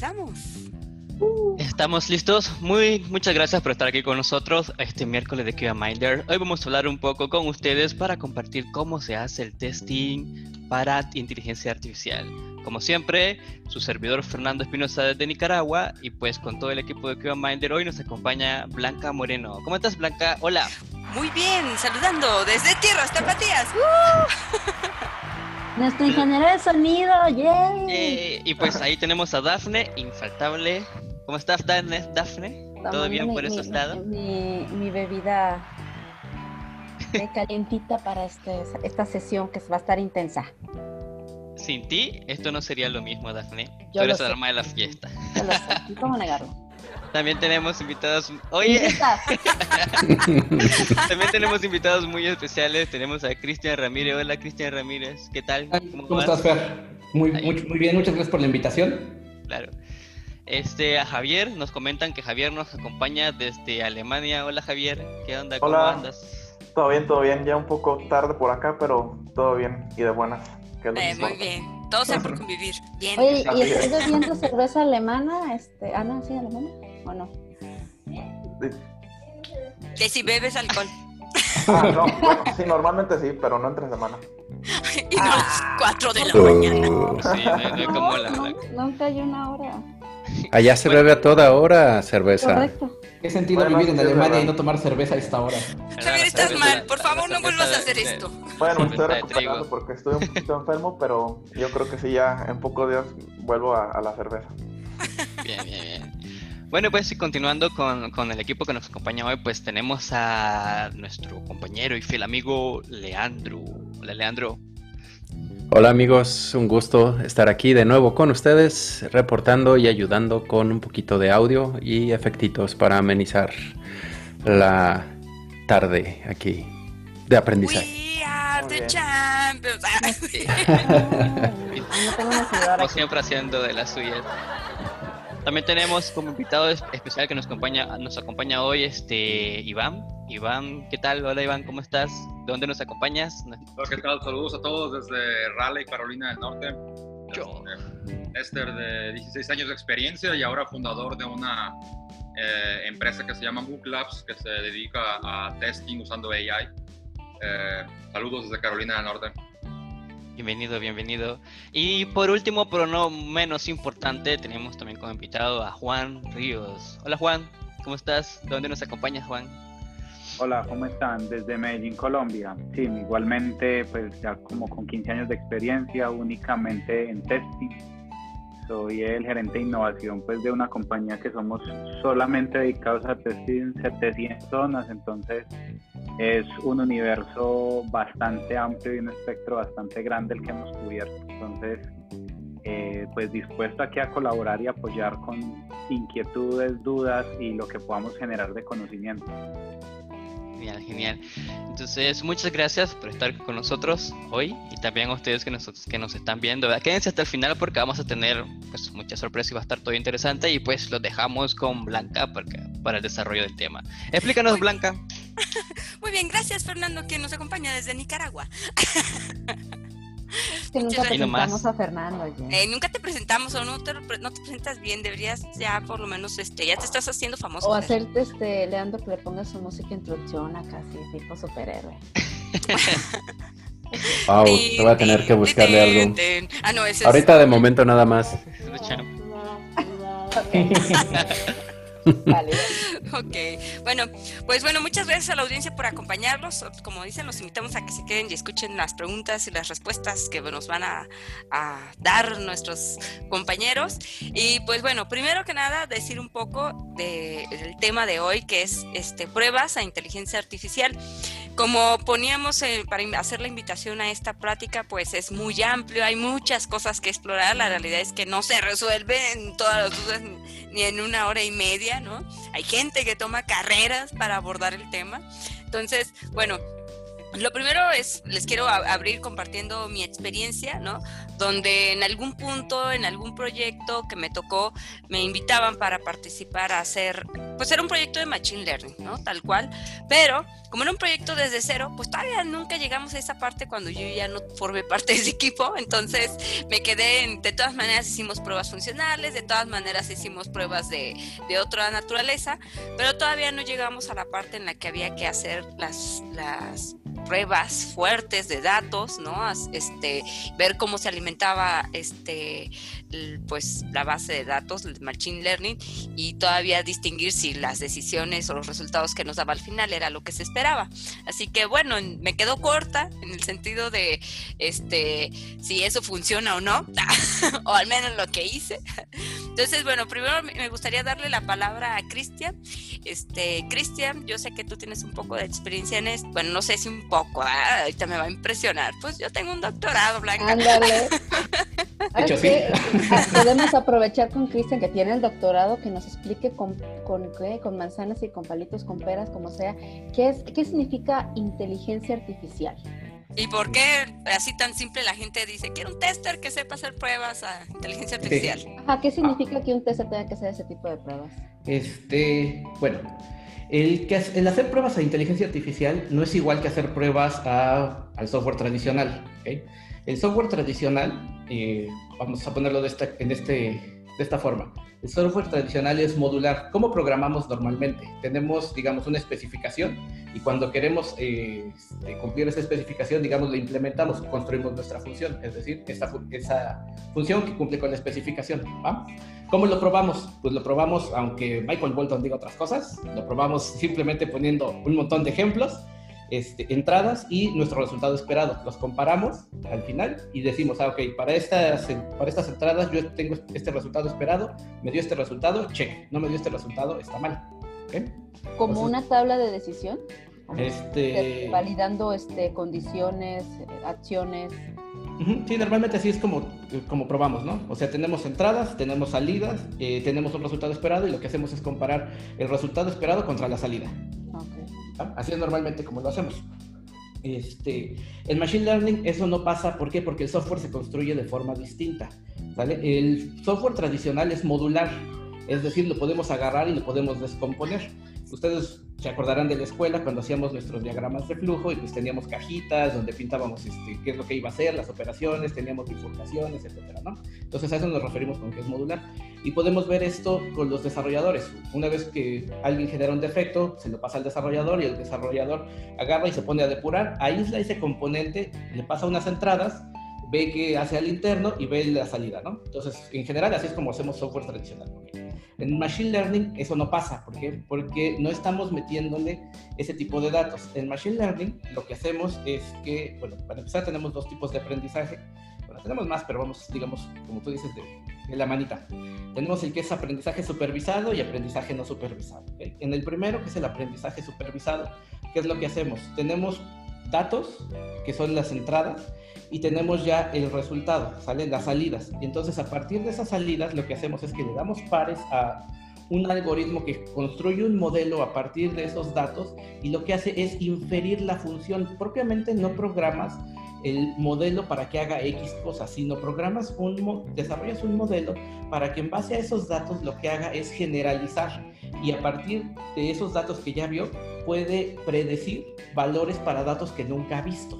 comenzamos. Estamos listos. Muy muchas gracias por estar aquí con nosotros este miércoles de QA Minder. Hoy vamos a hablar un poco con ustedes para compartir cómo se hace el testing para inteligencia artificial. Como siempre, su servidor Fernando Espinosa desde Nicaragua y pues con todo el equipo de QA Minder hoy nos acompaña Blanca Moreno. ¿Cómo estás Blanca? Hola. Muy bien, saludando desde Tierras Tapatías. Nuestro ingeniero de sonido, yay. Eh, y pues ahí tenemos a Dafne, infaltable. ¿Cómo estás, Dafne? Dafne? ¿Todo bien por esos lados? Mi, mi bebida calientita para este, esta sesión que va a estar intensa. Sin ti, esto no sería lo mismo, Dafne. Yo Tú eres el alma de la fiesta. Yo lo sé, ¿y ¿Cómo negarlo? También tenemos invitados. Oye, también tenemos invitados muy especiales. Tenemos a Cristian Ramírez. Hola, Cristian Ramírez. ¿Qué tal? ¿Cómo, estás, Fer? Muy, muy, muy bien, muchas gracias por la invitación. Claro. Este, a Javier, nos comentan que Javier nos acompaña desde Alemania. Hola, Javier. ¿Qué onda? ¿Cómo Hola. andas? Todo bien, todo bien. Ya un poco tarde por acá, pero todo bien y de buenas. Eh, muy bien. Todo sea por convivir. Bien. Oye, ¿y estás es. bebiendo cerveza alemana? Este, ah, no, sí, alemana, ¿o no? Que si bebes alcohol. Ah, no, bueno, sí, normalmente sí, pero no entre semana. y no a las 4 de la Oh. mañana. Sí, no, no como la. nunca hay una hora. Allá se bebe a toda hora cerveza. Correcto. ¿Qué sentido Bueno, vivir en es Alemania y no tomar cerveza a esta hora? Javier, estás mal. Por favor, no vuelvas a hacer esto. Bueno, estoy recuperando porque estoy un poquito enfermo, pero yo creo que sí, ya en pocos días vuelvo a, a la cerveza. Bien, bien, bien. Bueno, pues y continuando con, con el equipo que nos acompaña hoy, pues tenemos a nuestro compañero y fiel amigo Leandro. Hola, Leandro. Hola amigos, un gusto estar aquí de nuevo con ustedes, reportando y ayudando con un poquito de audio y efectitos para amenizar la tarde aquí de aprendizaje. We are the champions. No tengo una aquí. siempre haciendo de las suyas. También tenemos como invitado es- especial que nos acompaña, nos acompaña hoy este Iván. Iván, ¿qué tal? Hola Iván, ¿cómo estás? ¿De dónde nos acompañas? Hola, ¿qué tal? Saludos a todos desde Raleigh, Carolina del Norte. Yo. Esther, de 16 años de experiencia y ahora fundador de una eh, empresa que se llama Book Labs, que se dedica a testing usando AI. Eh, saludos desde Carolina del Norte. Bienvenido, bienvenido. Y por último, pero no menos importante, tenemos también como invitado a Juan Ríos. Hola Juan, ¿cómo estás? ¿De dónde nos acompañas Juan? Hola, ¿cómo están? Desde Medellín, Colombia. Sí, igualmente, pues ya como con 15 años de experiencia únicamente en testing. Soy el gerente de innovación pues de una compañía que somos solamente dedicados a testing 700 zonas, entonces es un universo bastante amplio y un espectro bastante grande el que hemos cubierto. Entonces, eh, pues dispuesto aquí a colaborar y apoyar con inquietudes, dudas y lo que podamos generar de conocimiento. Genial, genial. Entonces, muchas gracias por estar con nosotros hoy y también a ustedes que nos, que nos están viendo. Quédense hasta el final porque vamos a tener pues, mucha sorpresa y va a estar todo interesante y pues los dejamos con Blanca para, para el desarrollo del tema. Explícanos, Muy- Blanca. Muy bien, gracias Fernando que nos acompaña desde Nicaragua. Que nunca presentamos a Fernando. Eh, nunca te presentamos o no te, no te presentas bien, deberías ya por lo menos, este, ya te estás haciendo famoso. O hacerte, este, Leandro, que le ponga su música introducción acá, así, tipo superhéroe. Wow, te voy a tener que buscarle algo. Ah, no, ese Ahorita de momento nada más. Ok. Bueno, pues bueno, muchas gracias a la audiencia por acompañarnos. Como dicen, los invitamos a que se queden y escuchen las preguntas y las respuestas que nos van a, a dar nuestros compañeros. Y pues bueno, primero que nada, decir un poco de- del tema de hoy, que es este, pruebas a inteligencia artificial. Como poníamos eh, para hacer la invitación a esta práctica, pues es muy amplio, hay muchas cosas que explorar. La realidad es que no se resuelven todas las dudas ni en una hora y media, ¿no? Hay gente que toma carreras para abordar el tema. Entonces, bueno, lo primero es, les quiero abrir compartiendo mi experiencia, ¿no? Donde en algún punto, en algún proyecto que me tocó, me invitaban para participar a hacer, pues era un proyecto de Machine Learning, ¿no? Tal cual. Pero como era un proyecto desde cero, pues todavía nunca llegamos a esa parte cuando yo ya no formé parte de ese equipo. Entonces me quedé en, de todas maneras hicimos pruebas funcionales, de todas maneras hicimos pruebas de, de otra naturaleza, pero todavía no llegamos a la parte en la que había que hacer las, las pruebas fuertes de datos, ¿no? Este, ver cómo se alimentaba este, pues, la base de datos, el machine learning, y todavía distinguir si las decisiones o los resultados que nos daba al final era lo que se esperaba. Así que bueno, en- me quedo corta en el sentido de este, si eso funciona o no, o al menos lo que hice. Entonces, bueno, primero me gustaría darle la palabra a Cristian. Este, Cristian, yo sé que tú tienes un poco de experiencia en esto. Bueno, no sé si un poco, ah, ahorita me va a impresionar. Pues yo tengo un doctorado, Blanca. Ándale. Ah, podemos aprovechar con Cristian que tiene el doctorado que nos explique con, con, ¿qué? con manzanas y con palitos, con peras, como sea, qué, es, qué significa inteligencia artificial. ¿Y por qué así tan simple la gente dice, quiero un tester que sepa hacer pruebas a inteligencia artificial? Ajá, ¿qué significa que un test tenga que hacer ese tipo de pruebas? Este, bueno, el, que, el hacer pruebas a inteligencia artificial no es igual que hacer pruebas a- al software tradicional. El software tradicional, eh, vamos a ponerlo de esta, en este, de esta forma. El software tradicional es modular. ¿Cómo programamos normalmente? Tenemos, digamos, una especificación y cuando queremos eh, este, cumplir esa especificación, digamos, la implementamos, construimos nuestra función, es decir, esa, fu- esa función que cumple con la especificación. ¿va? ¿Cómo lo probamos? Pues lo probamos, aunque Michael Bolton diga otras cosas, lo probamos simplemente poniendo un montón de ejemplos, este, entradas y nuestro resultado esperado. Los comparamos al final y decimos, ah, ok, para estas, para estas entradas yo tengo este resultado esperado, me dio este resultado, check. No me dio este resultado, está mal. ¿ok? Como una tabla de decisión, Este... eh, validando este, condiciones, acciones. Sí, normalmente así es como, como probamos, ¿no? O sea, tenemos entradas, tenemos salidas, eh, tenemos un resultado esperado y lo que hacemos es comparar el resultado esperado contra la salida. Ok. Así es normalmente como lo hacemos. Este, en Machine Learning eso no pasa, ¿por qué? Porque el software se construye de forma distinta. ¿sale? El software tradicional es modular, es decir, lo podemos agarrar y lo podemos descomponer. Ustedes se acordarán de la escuela cuando hacíamos nuestros diagramas de flujo y pues teníamos cajitas donde pintábamos este, qué es lo que iba a hacer, las operaciones, teníamos bifurcaciones, etcétera, ¿no? Entonces a eso nos referimos con que es modular. Y podemos ver esto con los desarrolladores. Una vez que alguien genera un defecto, se lo pasa al desarrollador y el desarrollador agarra y se pone a depurar, aísla ese componente, le pasa unas entradas, ve que hace al interno y ve la salida, ¿no? Entonces, en general, así es como hacemos software tradicional. En Machine Learning eso no pasa, ¿por qué? Porque no estamos metiéndole ese tipo de datos. En Machine Learning lo que hacemos es que, bueno, para empezar tenemos dos tipos de aprendizaje. Bueno, tenemos más, pero vamos, digamos, como tú dices, de, de la manita. Tenemos el que es aprendizaje supervisado y aprendizaje no supervisado. ¿ok? En el primero, que es el aprendizaje supervisado, ¿qué es lo que hacemos? Tenemos datos, que son las entradas, y tenemos ya el resultado, salen las salidas. Y entonces a partir de esas salidas lo que hacemos es que le damos pares a un algoritmo que construye un modelo a partir de esos datos y lo que hace es inferir la función. Propiamente no programas el modelo para que haga X cosas, sino programas un, desarrollas un modelo para que en base a esos datos lo que haga es generalizar y a partir de esos datos que ya vio puede predecir valores para datos que nunca ha visto.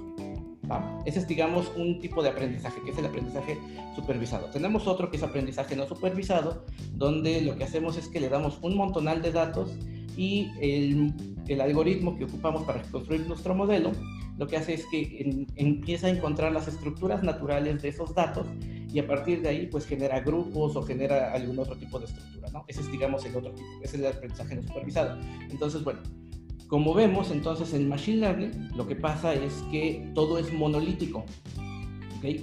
Ese es, digamos, un tipo de aprendizaje, que es el aprendizaje supervisado. Tenemos otro que es aprendizaje no supervisado, donde lo que hacemos es que le damos un montonal de datos y el, algoritmo que ocupamos para construir nuestro modelo, lo que hace es que empieza a encontrar las estructuras naturales de esos datos y a partir de ahí pues genera grupos o genera algún otro tipo de estructura, ¿no? Ese es, digamos, el otro tipo, ese es el aprendizaje no supervisado. Entonces, bueno, como vemos, entonces en Machine Learning lo que pasa es que todo es monolítico.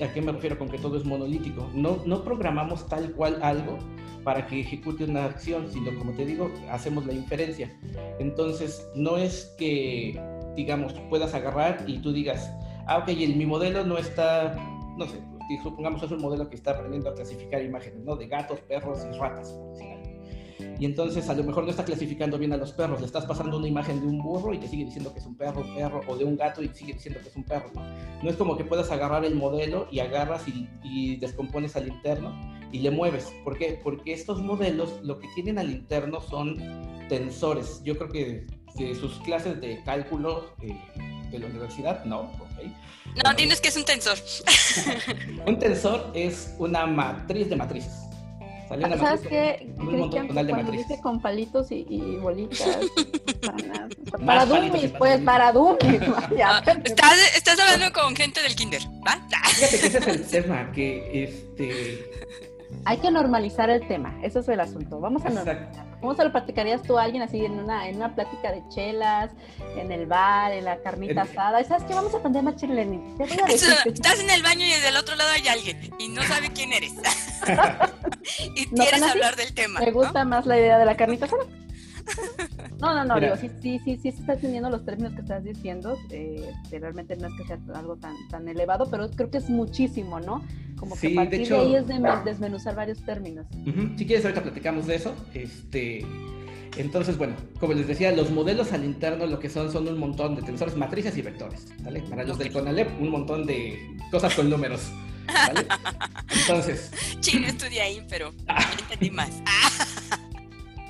¿A qué me refiero con que todo es monolítico? No, programamos tal cual algo para que ejecute una acción, sino como te digo, hacemos la inferencia. Entonces, no es que, digamos, puedas agarrar y tú digas, ah, ok, mi modelo no está, no sé, supongamos es un modelo que está aprendiendo a clasificar imágenes, ¿no? De gatos, perros y ratas, por decir algo. Y entonces a lo mejor no está clasificando bien a los perros, le estás pasando una imagen de un burro y te sigue diciendo que es un perro, perro, o de un gato y sigue diciendo que es un perro. No es como que puedas agarrar el modelo y agarras y, y descompones al interno y le mueves. ¿Por qué? Porque estos modelos lo que tienen al interno son tensores. Yo creo que de sus clases de cálculo eh, de la universidad, no, ok. No, tienes que es un tensor. Un tensor es una matriz de matrices. ¿Sale? Una ¿Sabes matriz qué, Cristian? Cuando matrices. dice con palitos y, y bolitas. para, para dummies, pues, para dummies. vaya. Ah, estás, estás hablando con gente del kinder, ¿va? Fíjate que ese es el tema, que este... Hay que normalizar el tema, eso es el asunto. Vamos a normalizar. ¿Cómo se lo platicarías tú a alguien así en una, en una plática de chelas, en el bar, en la carnita En- asada? ¿Y ¿Sabes qué? Vamos a aprender decir que- estás en el baño y del otro lado hay alguien y no sabe quién eres. y ¿No quieres hablar del tema. Me ¿no? gusta más la idea de la carnita asada. No, no, no, Mira. digo, sí, sí, sí, sí, se está teniendo los términos que estás diciendo, eh, realmente no es que sea algo tan, tan elevado, pero creo que es muchísimo, ¿no? Como que Sí, a de partir de, hecho- ahí es de- desmenuzar varios términos. Ujú, Si quieres, ahorita platicamos de eso. Este, entonces, bueno, como les decía, los modelos al interno lo que son son un montón de tensores, matrices y vectores. ¿vale? Para los del CONALEP, un montón de cosas con números. ¿vale? Entonces, Sí, no estudié ahí, pero entendí más.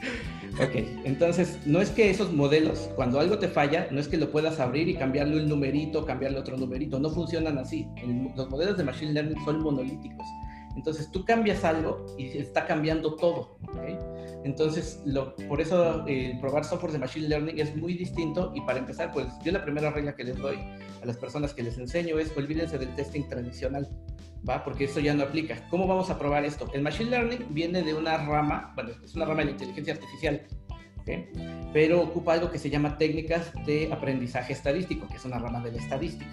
Ok, entonces no es que esos modelos, cuando algo te falla, no es que lo puedas abrir y cambiarle un numerito, cambiarle otro numerito. No funcionan así. El- los modelos de Machine Learning son monolíticos. Entonces tú cambias algo y está cambiando todo. ¿ok? Entonces, lo, por eso eh, probar software de Machine Learning es muy distinto y para empezar, pues yo la primera regla que les doy a las personas que les enseño es olvídense del testing tradicional, ¿va? Porque eso ya no aplica. ¿Cómo vamos a probar esto? El Machine Learning viene de una rama, bueno, es una rama de inteligencia artificial, ¿ok? pero ocupa algo que se llama técnicas de aprendizaje estadístico, que es una rama de la estadística.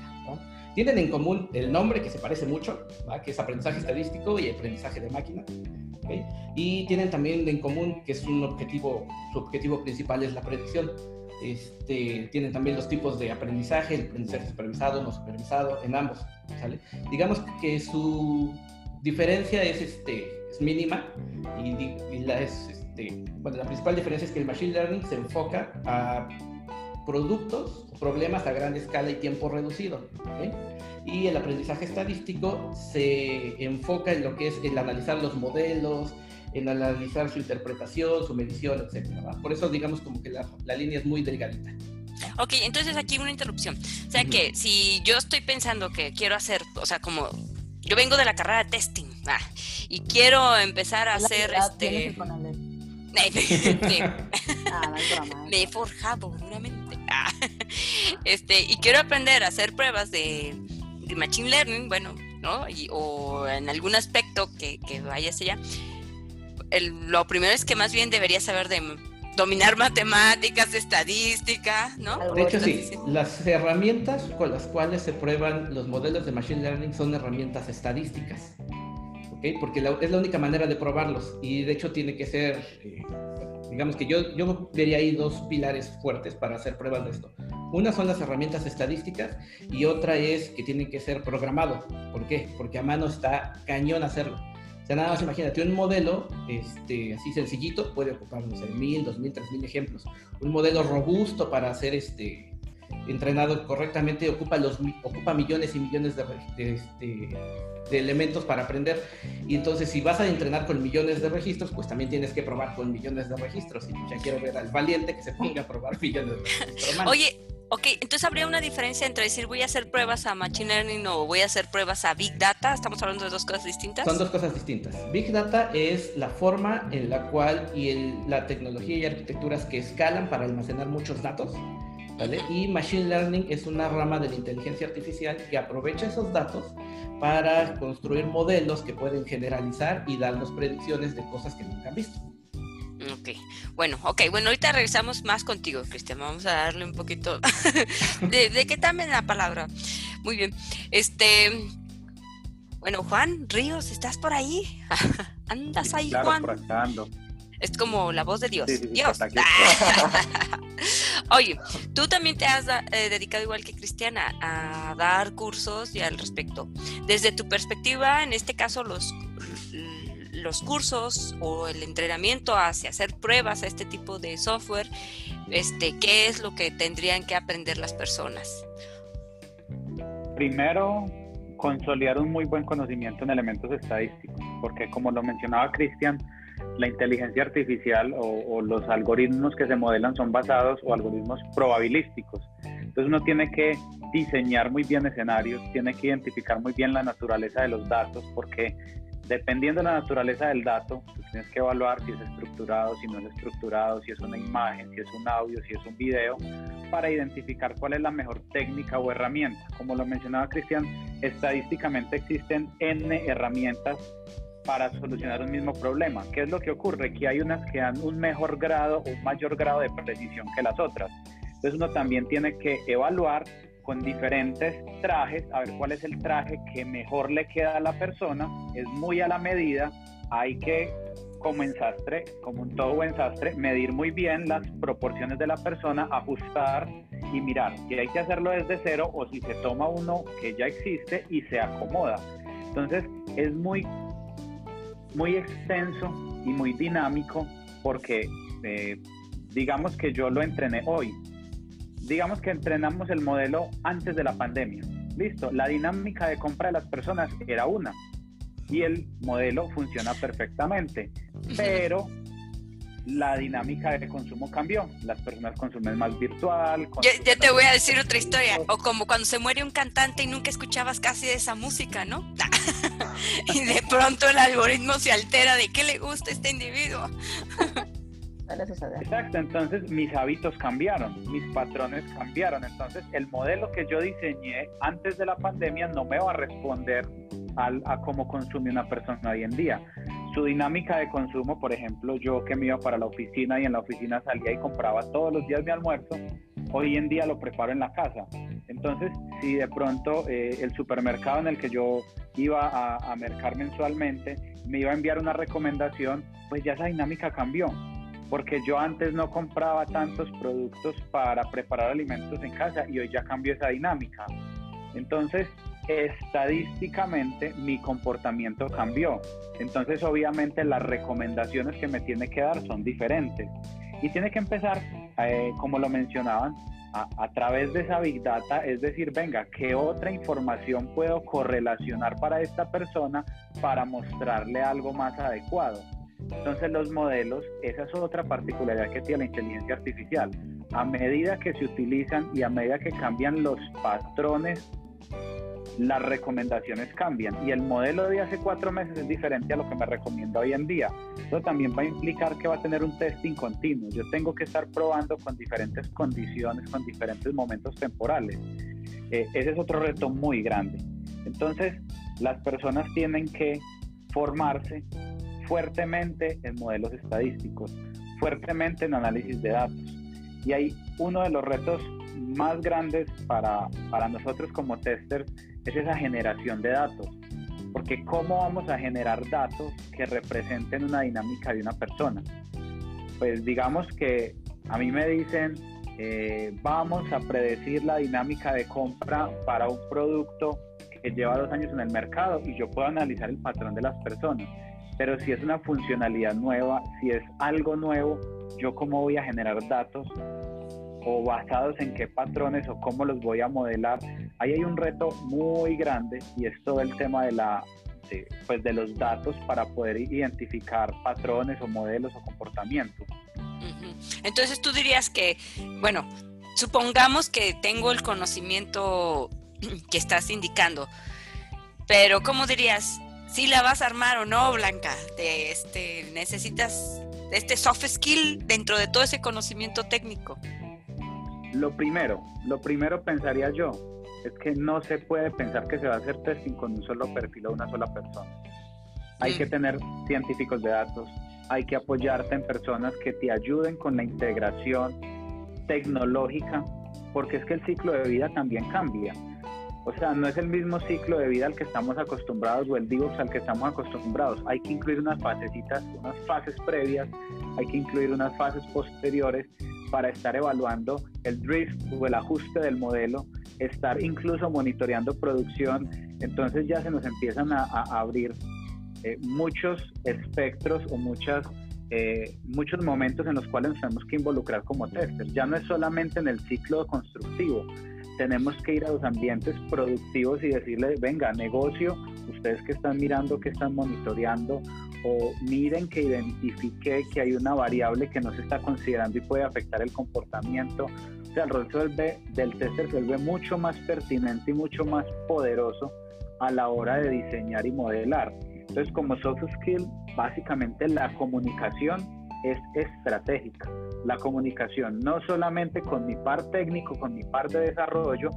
Tienen en común el nombre que se parece mucho, ¿va? que es aprendizaje estadístico y aprendizaje de máquina. ¿ok? Y tienen también en común que es un objetivo, su objetivo principal es la predicción. Este, tienen también los tipos de aprendizaje, el aprendizaje supervisado, no supervisado, en ambos. ¿sale? Digamos que su diferencia es, este, es mínima y, y la, es, este, bueno, la principal diferencia es que el Machine Learning se enfoca a productos problemas a gran escala y tiempo reducido. ¿ok? Y el aprendizaje estadístico se enfoca en lo que es el analizar los modelos, en analizar su interpretación, su medición, etc. Por eso digamos como que la, la línea es muy delgadita. Ok, entonces aquí una interrupción. O sea que si yo estoy pensando que quiero hacer, o sea, como yo vengo de la carrera de testing ah, y quiero empezar a La hacer este... Ah, me he forjado duramente. Ah, Este, y quiero aprender a hacer pruebas de, de Machine Learning, bueno, ¿no? Y- o en algún aspecto que, que vaya hacia allá. El- lo primero es que más bien debería saber de dominar matemáticas, estadística, ¿no? De hecho, sí. las herramientas con las cuales se prueban los modelos de Machine Learning son herramientas estadísticas. ¿ok? Porque la- es la única manera de probarlos. Y de hecho tiene que ser, eh, digamos que yo, yo vería ahí dos pilares fuertes para hacer pruebas de esto. Una son las herramientas estadísticas y otra es que tienen que ser programado. ¿Por qué? Porque a mano está cañón hacerlo. O sea, nada más imagínate, un modelo este, así sencillito puede ocupar, no sé, mil, dos mil, tres mil ejemplos. Un modelo robusto para hacer este, entrenado correctamente ocupa, los, ocupa millones y millones de, re- de, este, de elementos para aprender. Y entonces, si vas a entrenar con millones de registros, pues también tienes que probar con millones de registros. Y ya quiero ver al valiente que se ponga a probar millones de registros. Oye, ok, entonces habría una diferencia entre decir voy a hacer pruebas a Machine Learning o voy a hacer pruebas a Big Data. Estamos hablando de dos cosas distintas. Son dos cosas distintas. Big Data es la forma en la cual y el- la tecnología y arquitecturas que escalan para almacenar muchos datos. ¿vale? Y Machine Learning es una rama de la inteligencia artificial que aprovecha esos datos para construir modelos que pueden generalizar y darnos predicciones de cosas que nunca han visto. Ok, bueno, ok, bueno, ahorita regresamos más contigo, Cristian. Vamos a darle un poquito de, de que también la palabra. Muy bien. Este, bueno, Juan Ríos, ¿estás por ahí? ¿Andas ahí, claro, Juan? por acá ando. Es como la voz de Dios. Sí, sí, sí, Dios. Oye, tú también te has eh, dedicado igual que Cristiana a dar cursos y al respecto. Desde tu perspectiva, en este caso, los, los cursos o el entrenamiento hacia hacer pruebas a este tipo de software, este, ¿qué es lo que tendrían que aprender las personas? Primero, consolidar un muy buen conocimiento en elementos estadísticos, porque como lo mencionaba Cristian, la inteligencia artificial o, los algoritmos que se modelan son basados o algoritmos probabilísticos. Entonces uno tiene que diseñar muy bien escenarios, tiene que identificar muy bien la naturaleza de los datos, porque dependiendo de la naturaleza del dato, tienes que evaluar si es estructurado, si no es estructurado, si es una imagen, si es un audio, si es un video, para identificar cuál es la mejor técnica o herramienta. Como lo mencionaba Cristian, estadísticamente existen N herramientas para solucionar un mismo problema. ¿Qué es lo que ocurre? Que hay unas que dan un mejor grado o un mayor grado de precisión que las otras. Entonces uno también tiene que evaluar con diferentes trajes, a ver cuál es el traje que mejor le queda a la persona, es muy a la medida, hay que como en sastre, como un todo buen sastre, medir muy bien las proporciones de la persona, ajustar y mirar si hay que hacerlo desde cero o si se toma uno que ya existe y se acomoda. Entonces es muy muy extenso y muy dinámico porque eh, digamos que yo lo entrené hoy. Digamos que entrenamos el modelo antes de la pandemia. Listo, la dinámica de compra de las personas era una y el modelo funciona perfectamente, pero la dinámica de consumo cambió. Las personas consumen más virtual. Ya, te voy a decir otra historia. O como cuando se muere un cantante y nunca escuchabas casi de esa música, ¿no? y de pronto el algoritmo se altera de qué le gusta a este individuo. Exacto, entonces mis hábitos cambiaron, mis patrones cambiaron. Entonces el modelo que yo diseñé antes de la pandemia no me va a responder al, a cómo consume una persona hoy en día su dinámica de consumo, por ejemplo, yo que me iba para la oficina y en la oficina salía y compraba todos los días mi almuerzo, hoy en día lo preparo en la casa. Entonces, si de pronto eh, el supermercado en el que yo iba a, a mercar mensualmente me iba a enviar una recomendación, pues ya esa dinámica cambió porque yo antes no compraba tantos productos para preparar alimentos en casa y hoy ya cambió esa dinámica. Entonces, estadísticamente mi comportamiento cambió. Entonces obviamente las recomendaciones que me tiene que dar son diferentes. Y tiene que empezar, eh, como lo mencionaban, a, a, través de esa Big Data, es decir, venga, ¿qué otra información puedo correlacionar para esta persona para mostrarle algo más adecuado? Entonces los modelos, esa es otra particularidad que tiene la inteligencia artificial. A medida que se utilizan y a medida que cambian los patrones las recomendaciones cambian y el modelo de hace cuatro meses es diferente a lo que me recomienda hoy en día. Eso también va a implicar que va a tener un testing continuo. Yo tengo que estar probando con diferentes condiciones, con diferentes momentos temporales. Eh, ese es otro reto muy grande. Entonces, las personas tienen que formarse fuertemente en modelos estadísticos, fuertemente en análisis de datos. Y hay uno de los retos más grandes para, para nosotros como testers es esa generación de datos. Porque ¿cómo vamos a generar datos que representen una dinámica de una persona? Pues digamos que a mí me dicen, eh, vamos a predecir la dinámica de compra para un producto que lleva dos años en el mercado y yo puedo analizar el patrón de las personas. Pero si es una funcionalidad nueva, si es algo nuevo, yo cómo voy a generar datos o basados en qué patrones o cómo los voy a modelar. Ahí hay un reto muy grande y es todo el tema de la pues de los datos para poder identificar patrones o modelos o comportamientos. Entonces tú dirías que, bueno, supongamos que tengo el conocimiento que estás indicando, pero ¿cómo dirías? Si la vas a armar o no, Blanca, este, necesitas este soft skill dentro de todo ese conocimiento técnico. Lo primero, lo primero pensaría yo, es que no se puede pensar que se va a hacer testing con un solo perfil o una sola persona. Hay que tener científicos de datos, hay que apoyarte en personas que te ayuden con la integración tecnológica, porque es que el ciclo de vida también cambia. O sea, no es el mismo ciclo de vida al que estamos acostumbrados o el DevOps al que estamos acostumbrados. Hay que incluir unas fasecitas, unas fases previas, hay que incluir unas fases posteriores para estar evaluando el drift o el ajuste del modelo, estar incluso monitoreando producción. Entonces ya se nos empiezan a, abrir eh, muchos espectros o muchas, eh, muchos momentos en los cuales nos tenemos que involucrar como testers. Ya no es solamente en el ciclo constructivo, tenemos que ir a los ambientes productivos y decirle, venga, negocio, ustedes que están mirando, que están monitoreando, o miren que identifique que hay una variable que no se está considerando y puede afectar el comportamiento. O sea, el rol del tester se vuelve mucho más pertinente y mucho más poderoso a la hora de diseñar y modelar. Entonces, como soft skill, básicamente la comunicación es estratégica. La comunicación no solamente con mi par técnico, con mi par de desarrollo,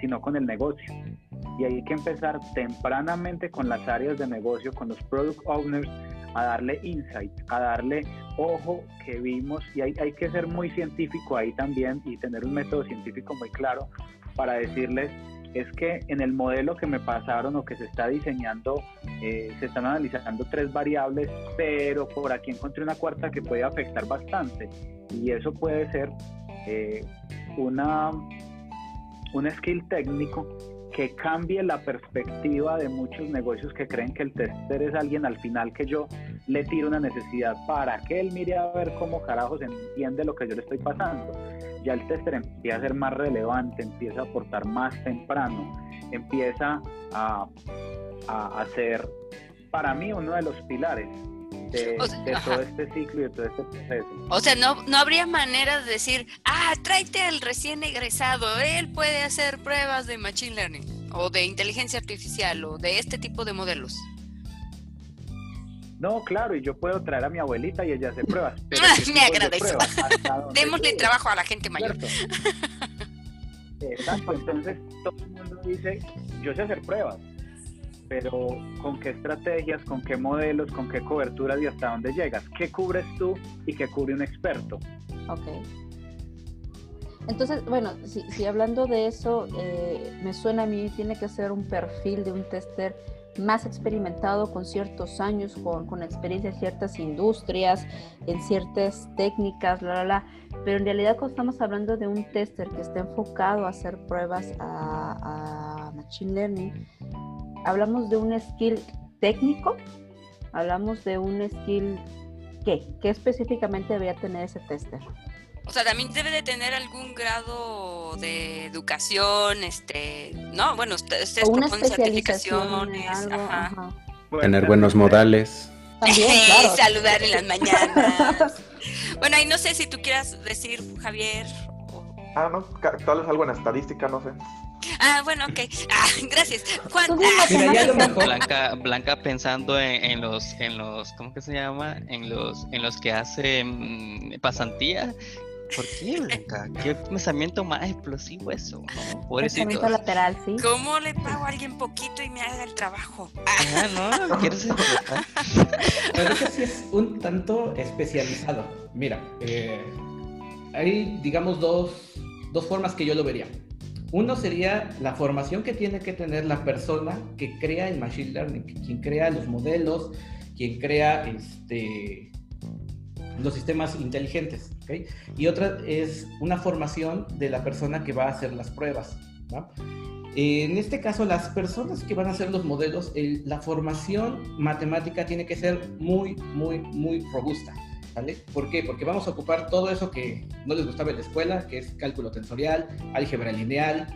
sino con el negocio. Y hay que empezar tempranamente con las áreas de negocio, con los product owners, a darle insight, a darle ojo que vimos. Y hay, hay que ser muy científico ahí también y tener un método científico muy claro para decirles es que en el modelo que me pasaron o que se está diseñando, eh, se están analizando tres variables, pero por aquí encontré una cuarta que puede afectar bastante. Y eso puede ser eh, una, un skill técnico que cambie la perspectiva de muchos negocios que creen que el tester es alguien al final que yo le tiro una necesidad para que él mire a ver cómo carajos entiende lo que yo le estoy pasando. Ya el tester empieza a ser más relevante, empieza a aportar más temprano, empieza a, a, ser para mí uno de los pilares de, todo este ciclo y de todo este proceso. O sea, no, no habría manera de decir, ah, tráete al recién egresado, él puede hacer pruebas de Machine Learning o de inteligencia artificial o de este tipo de modelos. No, claro, y yo puedo traer a mi abuelita y ella hace pruebas. Me agradezco. Démosle trabajo a la gente mayor. Exacto, entonces todo el mundo dice, yo sé hacer pruebas, pero ¿con qué estrategias, con qué modelos, con qué coberturas y hasta dónde llegas? ¿Qué cubres tú y qué cubre un experto? Ok. Entonces, bueno, si, hablando de eso, eh, me suena a mí, tiene que ser un perfil de un tester más experimentado con ciertos años, con, con experiencia en ciertas industrias, en ciertas técnicas, la, la, la. Pero en realidad cuando estamos hablando de un tester que está enfocado a hacer pruebas a, a Machine Learning, hablamos de un skill técnico, hablamos de un skill ¿qué? ¿Qué específicamente debería tener ese tester? O sea, también debe de tener algún grado de educación, este, no, bueno, ustedes proponen certificaciones, ajá. tener buenos modales. También, claro. Saludar en las mañanas. bueno, ahí no sé si tú quieras decir, Javier. Ah, no, tal vez algo en estadística, no sé. Ah, bueno, ok. Ah, gracias. Juan. Blanca, Blanca pensando en, los, en los, ¿cómo que se llama? En los, en los que hacen pasantía ¿Por qué, Blanca? ¿Qué pensamiento más explosivo eso? Pensamiento lateral, sí. ¿Cómo le pago a alguien poquito y me haga el trabajo? Ah, no, ¿quieres Pero eso sí es un tanto especializado. Mira, eh, hay, digamos, dos, dos formas que yo lo vería. Uno sería la formación que tiene que tener la persona que crea el Machine Learning, quien crea los modelos, quien crea este, los sistemas inteligentes. Y otra es una formación de la persona que va a hacer las pruebas. En este caso, las personas que van a hacer los modelos, la formación matemática tiene que ser muy, muy, muy robusta. ¿Por qué? Porque vamos a ocupar todo eso que no les gustaba en la escuela, que es cálculo tensorial, álgebra lineal.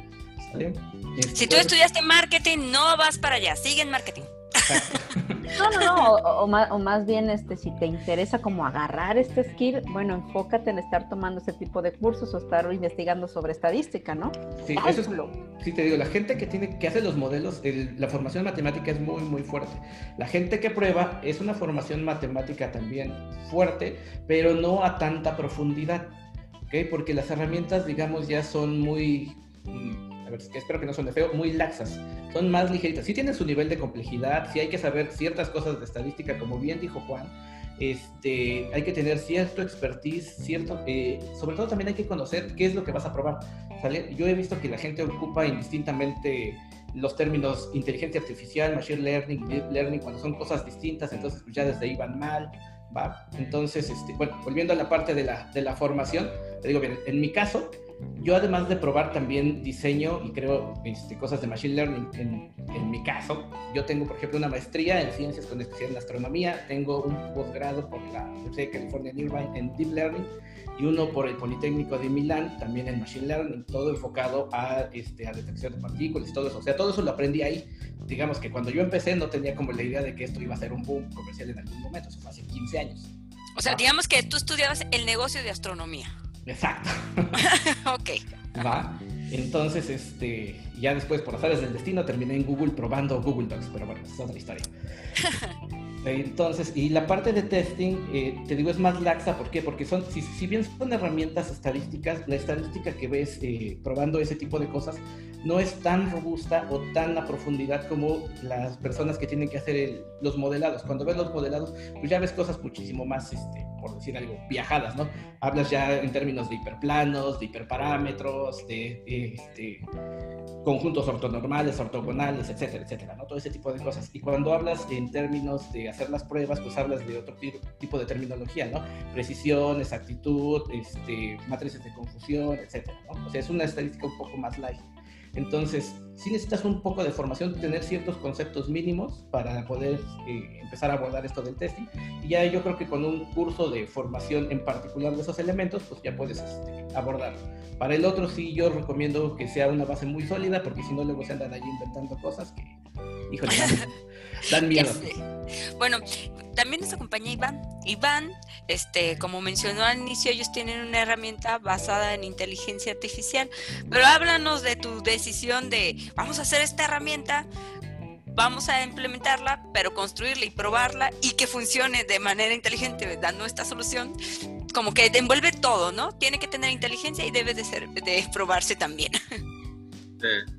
Si tú estudiaste marketing, no vas para allá, sigue en marketing. No, no, no, o, más, bien este, si te interesa como agarrar este skill, bueno, enfócate en estar tomando ese tipo de cursos o estar investigando sobre estadística, ¿no? Sí, eso es, sí te digo, la gente que tiene que hace los modelos, la formación matemática es muy, muy fuerte. La gente que prueba es una formación matemática también fuerte, pero no a tanta profundidad, ¿ok? Porque las herramientas, digamos, ya son muy mm, a ver, espero que no de feo, muy laxas, son más ligeritas. Sí tienen su nivel de complejidad, sí hay que saber ciertas cosas de estadística, como bien dijo Juan, este, hay que tener cierto expertise, cierto, eh, sobre todo también hay que conocer qué es lo que vas a probar. ¿sale? Yo he visto que la gente ocupa indistintamente los términos inteligencia artificial, machine learning, deep learning, cuando son cosas distintas, entonces pues ya desde ahí van mal. ¿va? Entonces, este, bueno, volviendo a la parte de la, de la formación, te digo bien, en mi caso, yo además de probar también diseño y creo este, cosas de Machine Learning, en, en, mi caso, yo tengo, por ejemplo, una maestría en ciencias con especialidad en astronomía, tengo un posgrado por la Universidad de California en Irvine en Deep Learning y uno por el Politécnico de Milán, también en Machine Learning, todo enfocado a, este, a detección de partículas y todo eso. O sea, todo eso lo aprendí ahí. Digamos que cuando yo empecé no tenía como la idea de que esto iba a ser un boom comercial en algún momento, eso fue hace 15 años. O sea, digamos que tú estudiabas el negocio de astronomía. Exacto. ok. ¿Va? Entonces, este, ya después, por azares del destino, terminé en Google probando Google Docs, pero bueno, es otra historia. Entonces, y la parte de testing, eh, te digo, es más laxa. ¿Por qué? Porque son, si, bien son herramientas estadísticas, la estadística que ves eh, probando ese tipo de cosas no es tan robusta o tan a profundidad como las personas que tienen que hacer los modelados. Cuando ves los modelados, pues ya ves cosas muchísimo más, este, por decir algo, viajadas, ¿no? Hablas ya en términos de hiperplanos, de hiperparámetros, de este, conjuntos ortonormales, ortogonales, etcétera, etcétera, ¿no? Todo ese tipo de cosas. Y cuando hablas en términos de hacer las pruebas, pues hablas de otro tipo de terminología, ¿no? Precisión, exactitud, este, matrices de confusión, etcétera, ¿no? O sea, es una estadística un poco más light. Entonces, sí necesitas un poco de formación, tener ciertos conceptos mínimos para poder eh, empezar a abordar esto del testing. Y ya yo creo que con un curso de formación en particular de esos elementos, pues ya puedes este, abordarlo. Para el otro sí yo recomiendo que sea una base muy sólida, porque si no luego se andan ahí inventando cosas que, híjole, dan, miedo. Bueno, también nos acompaña Iván. Iván, este, como mencionó al inicio, ellos tienen una herramienta basada en inteligencia artificial. Pero háblanos de tu decisión de vamos a hacer esta herramienta, vamos a implementarla, pero construirla y probarla y que funcione de manera inteligente, dando esta solución como que te envuelve todo, ¿no? Tiene que tener inteligencia y debe de ser de probarse también. Sí,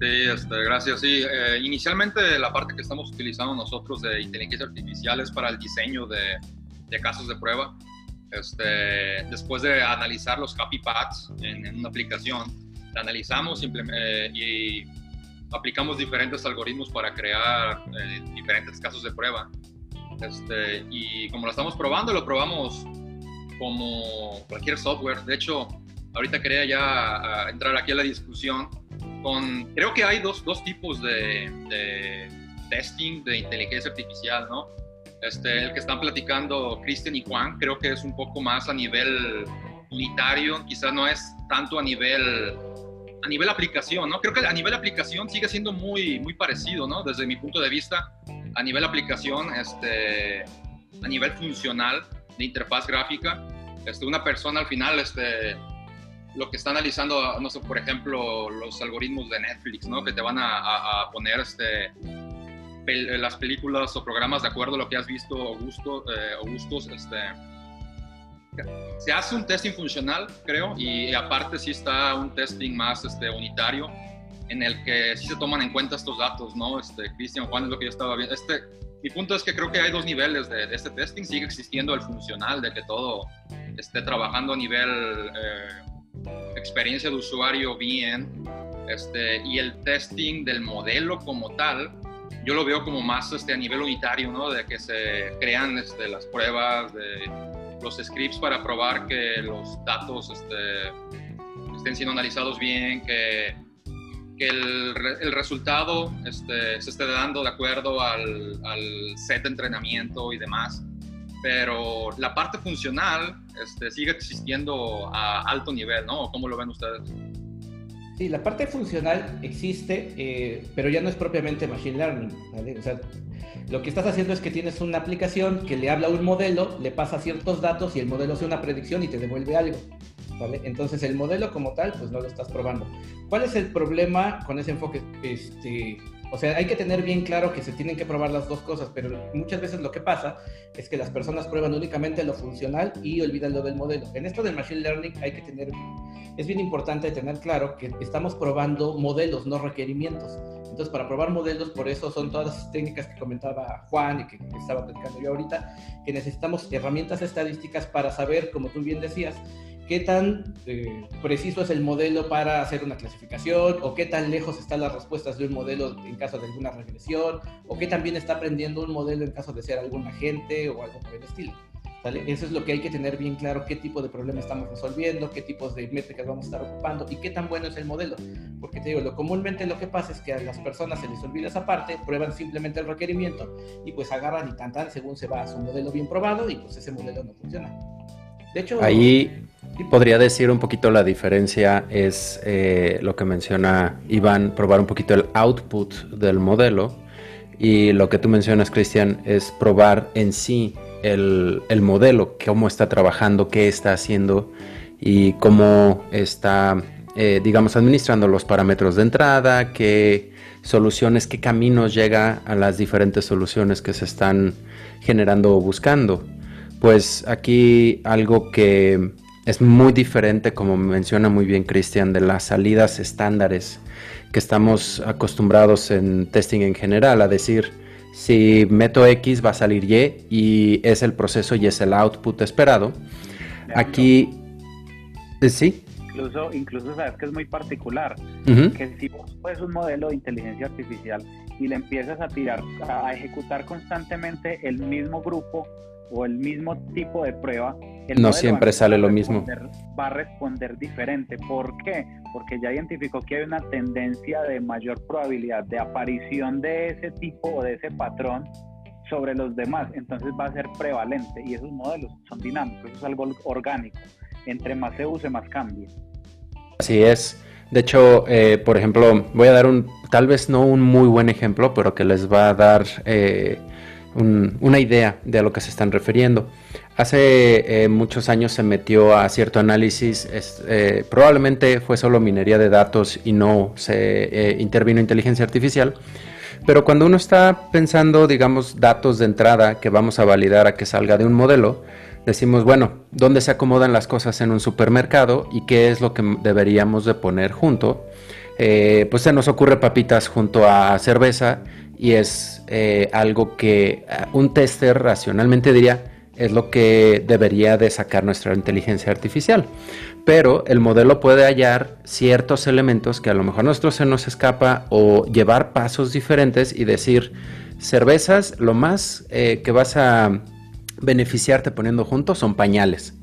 este, gracias. Sí, eh, inicialmente la parte que estamos utilizando nosotros de inteligencia artificial es para el diseño de, de casos de prueba. Este, después de analizar los copy paths en, una aplicación, la analizamos eh, y aplicamos diferentes algoritmos para crear eh, diferentes casos de prueba. Este, y como lo estamos probando, lo probamos como cualquier software. De hecho, ahorita quería ya entrar aquí a la discusión con, creo que hay dos, dos tipos de, de, testing de inteligencia artificial, ¿no? Este, el que están platicando Christian y Juan, creo que es un poco más a nivel unitario, quizás no es tanto a nivel a nivel aplicación, ¿no? Creo que a nivel aplicación sigue siendo muy, muy parecido, ¿no? Desde mi punto de vista, a nivel aplicación, este, a nivel funcional, de interfaz gráfica, este, una persona al final, este, lo que está analizando, no sé, por ejemplo, los algoritmos de Netflix, ¿no? Que te van a, poner este, las películas o programas de acuerdo a lo que has visto o, gusto, eh, gustos, este, se hace un testing funcional, creo, y, aparte sí está un testing más este, unitario, en el que sí se toman en cuenta estos datos, ¿no? Este, Cristian, Juan, es lo que yo estaba viendo. Este, mi punto es que creo que hay dos niveles de, este testing. Sigue existiendo el funcional, de que todo esté trabajando a nivel eh, experiencia de usuario bien. Este, y el testing del modelo como tal, yo lo veo como más este, a nivel unitario, ¿no? De que se crean este, las pruebas, de los scripts para probar que los datos este, estén siendo analizados bien, que que el, el resultado este, se esté dando de acuerdo al, al, set de entrenamiento y demás. Pero la parte funcional este, sigue existiendo a alto nivel, ¿no? ¿Cómo lo ven ustedes? Sí, la parte funcional existe, eh, pero ya no es propiamente Machine Learning. ¿vale? O sea, lo que estás haciendo es que tienes una aplicación que le habla a un modelo, le pasa ciertos datos y el modelo hace una predicción y te devuelve algo. Entonces el modelo como tal, pues no lo estás probando. ¿Cuál es el problema con ese enfoque? Este, o sea, hay que tener bien claro que se tienen que probar las dos cosas, pero muchas veces lo que pasa es que las personas prueban únicamente lo funcional y olvidan lo del modelo. En esto del Machine Learning hay que tener, es bien importante tener claro que estamos probando modelos, no requerimientos. Entonces, para probar modelos, por eso son todas las técnicas que comentaba Juan y que, estaba platicando yo ahorita, que necesitamos herramientas estadísticas para saber, como tú bien decías, qué tan eh, preciso es el modelo para hacer una clasificación o qué tan lejos están las respuestas de un modelo en caso de alguna regresión o qué tan bien está aprendiendo un modelo en caso de ser algún agente o algo por el estilo. Eso es lo que hay que tener bien claro, qué tipo de problema estamos resolviendo, qué tipos de métricas vamos a estar ocupando y qué tan bueno es el modelo. Porque te digo, lo comúnmente lo que pasa es que a las personas se les olvida esa parte, prueban simplemente el requerimiento y pues agarran y tan según se va a su modelo bien probado y pues ese modelo no funciona. De hecho... Ahí podría decir un poquito la diferencia es eh, lo que menciona Iván, probar un poquito el output del modelo y lo que tú mencionas, Cristian, es probar en sí el, modelo, cómo está trabajando, qué está haciendo y cómo está, eh, digamos, administrando los parámetros de entrada, qué soluciones, qué caminos llega a las diferentes soluciones que se están generando o buscando. Pues aquí algo que es muy diferente, como menciona muy bien Cristian, de las salidas estándares que estamos acostumbrados en testing en general, a decir, si meto X va a salir Y y es el proceso y es el output esperado. Aquí, eh, sí. Incluso, incluso sabes que es muy particular, que si vos pones un modelo de inteligencia artificial y le empiezas a tirar, a ejecutar constantemente el mismo grupo o el mismo tipo de prueba, no siempre sale lo mismo. Va a responder diferente. ¿Por qué? Porque ya identificó que hay una tendencia de mayor probabilidad de aparición de ese tipo o de ese patrón sobre los demás. Entonces va a ser prevalente y esos modelos son dinámicos, eso es algo orgánico. Entre más se use, más cambia. Así es. De hecho, eh, por ejemplo, voy a dar un, tal vez no un muy buen ejemplo, pero que les va a dar eh, una idea de a lo que se están refiriendo. Hace eh, muchos años se metió a cierto análisis, eh, probablemente fue solo minería de datos y no se eh, intervino inteligencia artificial, pero cuando uno está pensando, digamos, datos de entrada que vamos a validar a que salga de un modelo, decimos, bueno, ¿dónde se acomodan las cosas en un supermercado y qué es lo que deberíamos de poner junto? pues se nos ocurre papitas junto a cerveza y es algo que un tester racionalmente diría, es lo que debería de sacar nuestra inteligencia artificial. Pero el modelo puede hallar ciertos elementos que a lo mejor a nosotros se nos escapa o llevar pasos diferentes y decir, cervezas, lo más eh, que vas a beneficiarte poniendo juntos son pañales.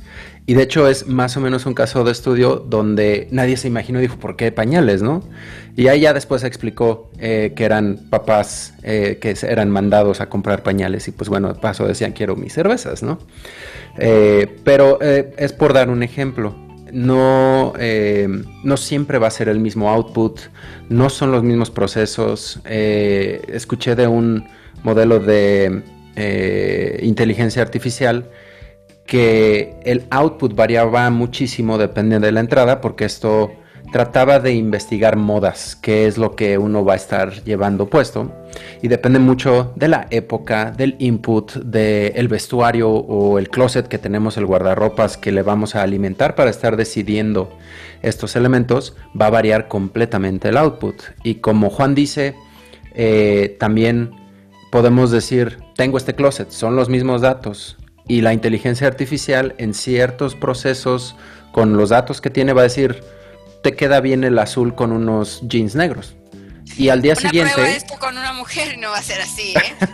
Y de hecho es más o menos un caso de estudio donde nadie se imaginó dijo, ¿por qué pañales, no? Y ahí ya después explicó eh, que eran papás eh, que eran mandados a comprar pañales y pues bueno, de paso decían, quiero mis cervezas, ¿no? Eh, pero es por dar un ejemplo. No, no siempre va a ser el mismo output, no son los mismos procesos. escuché de un modelo de inteligencia artificial que el output variaba muchísimo dependiendo de la entrada porque esto trataba de investigar modas, qué es lo que uno va a estar llevando puesto y depende mucho de la época, del input, del vestuario o el closet que tenemos, el guardarropas que le vamos a alimentar para estar decidiendo estos elementos, va a variar completamente el output. Y como Juan dice, eh, también podemos decir, tengo este closet, son los mismos datos, y la inteligencia artificial en ciertos procesos con los datos que tiene va a decir, te queda bien el azul con unos jeans negros. Y al día siguiente... Prueba esto con una mujer no va a ser así, ¿eh?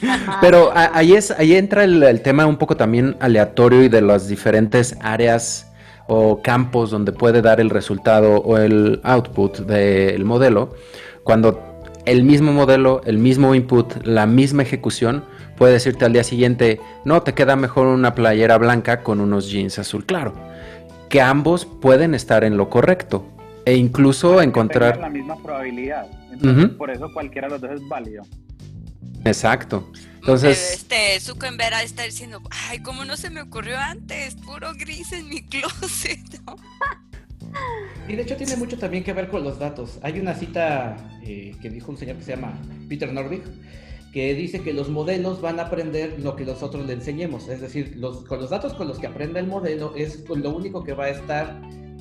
Pero ahí, es, ahí entra el, tema un poco también aleatorio y de las diferentes áreas o campos donde puede dar el resultado o el output del modelo. Cuando el mismo modelo, el mismo input, la misma ejecución puede decirte al día siguiente, no, te queda mejor una playera blanca con unos jeans azul claro. Que ambos pueden estar en lo correcto e incluso encontrar la misma probabilidad. Por eso cualquiera de los dos es válido. Exacto. Entonces, este Zuckerberg está diciendo, ay, cómo no se me ocurrió antes, puro gris en mi closet. Y de hecho tiene mucho también que ver con los datos. Hay una cita eh, que dijo un señor que se llama Peter Norvig, que dice que los modelos van a aprender lo que nosotros le enseñemos. Es decir, los, con los datos con los que aprenda el modelo es lo único que va a estar,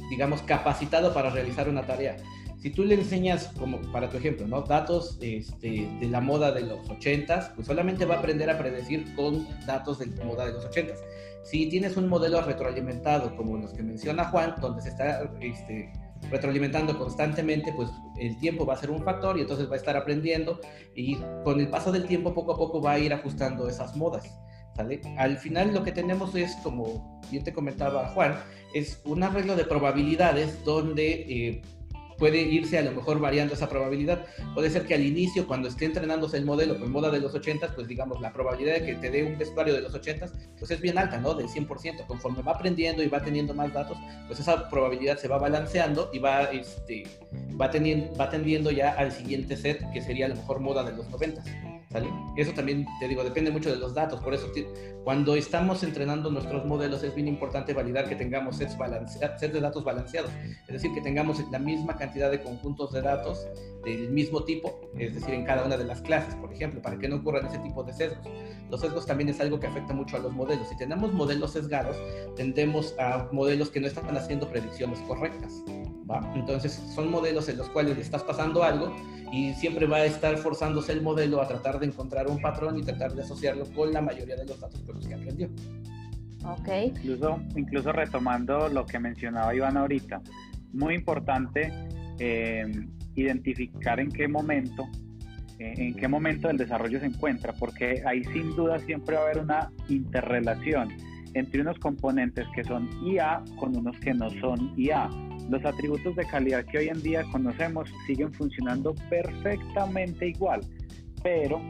digamos, capacitado para realizar una tarea. Si tú le enseñas, como para tu ejemplo, ¿no? datos este, de la moda de los 80s, pues solamente va a aprender a predecir con datos de la moda de los 80s. Si tienes un modelo retroalimentado, como los que menciona Juan, donde se está este, retroalimentando constantemente, pues el tiempo va a ser un factor y entonces va a estar aprendiendo y con el paso del tiempo poco a poco va a ir ajustando esas modas. ¿sale? Al final lo que tenemos es, como bien te comentaba Juan, es un arreglo de probabilidades donde eh, puede irse a lo mejor variando esa probabilidad. Puede ser que al inicio, cuando esté entrenándose el modelo con moda de los 80, pues digamos, la probabilidad de que te dé un vestuario de los 80, pues es bien alta, ¿no? Del 100%. Conforme va aprendiendo y va teniendo más datos, pues esa probabilidad se va balanceando y va, este, va, teniendo, va tendiendo ya al siguiente set, que sería a lo mejor moda de los 90. Eso también, te digo, depende mucho de los datos. Por eso, cuando estamos entrenando nuestros modelos, es bien importante validar que tengamos sets, sets de datos balanceados. Es decir, que tengamos la misma cantidad de conjuntos de datos del mismo tipo, es decir, en cada una de las clases, por ejemplo, para que no ocurran ese tipo de sesgos. Los sesgos también es algo que afecta mucho a los modelos. Si tenemos modelos sesgados, tendemos a modelos que no están haciendo predicciones correctas. Entonces, son modelos en los cuales le estás pasando algo y siempre va a estar forzándose el modelo a tratar de encontrar un patrón y tratar de asociarlo con la mayoría de los datos con los que aprendió. Ok. Incluso, incluso retomando lo que mencionaba Iván ahorita, muy importante eh, identificar en qué momento eh, en qué momento del desarrollo se encuentra, porque ahí sin duda siempre va a haber una interrelación entre unos componentes que son IA con unos que no son IA. Los atributos de calidad que hoy en día conocemos siguen funcionando perfectamente igual, pero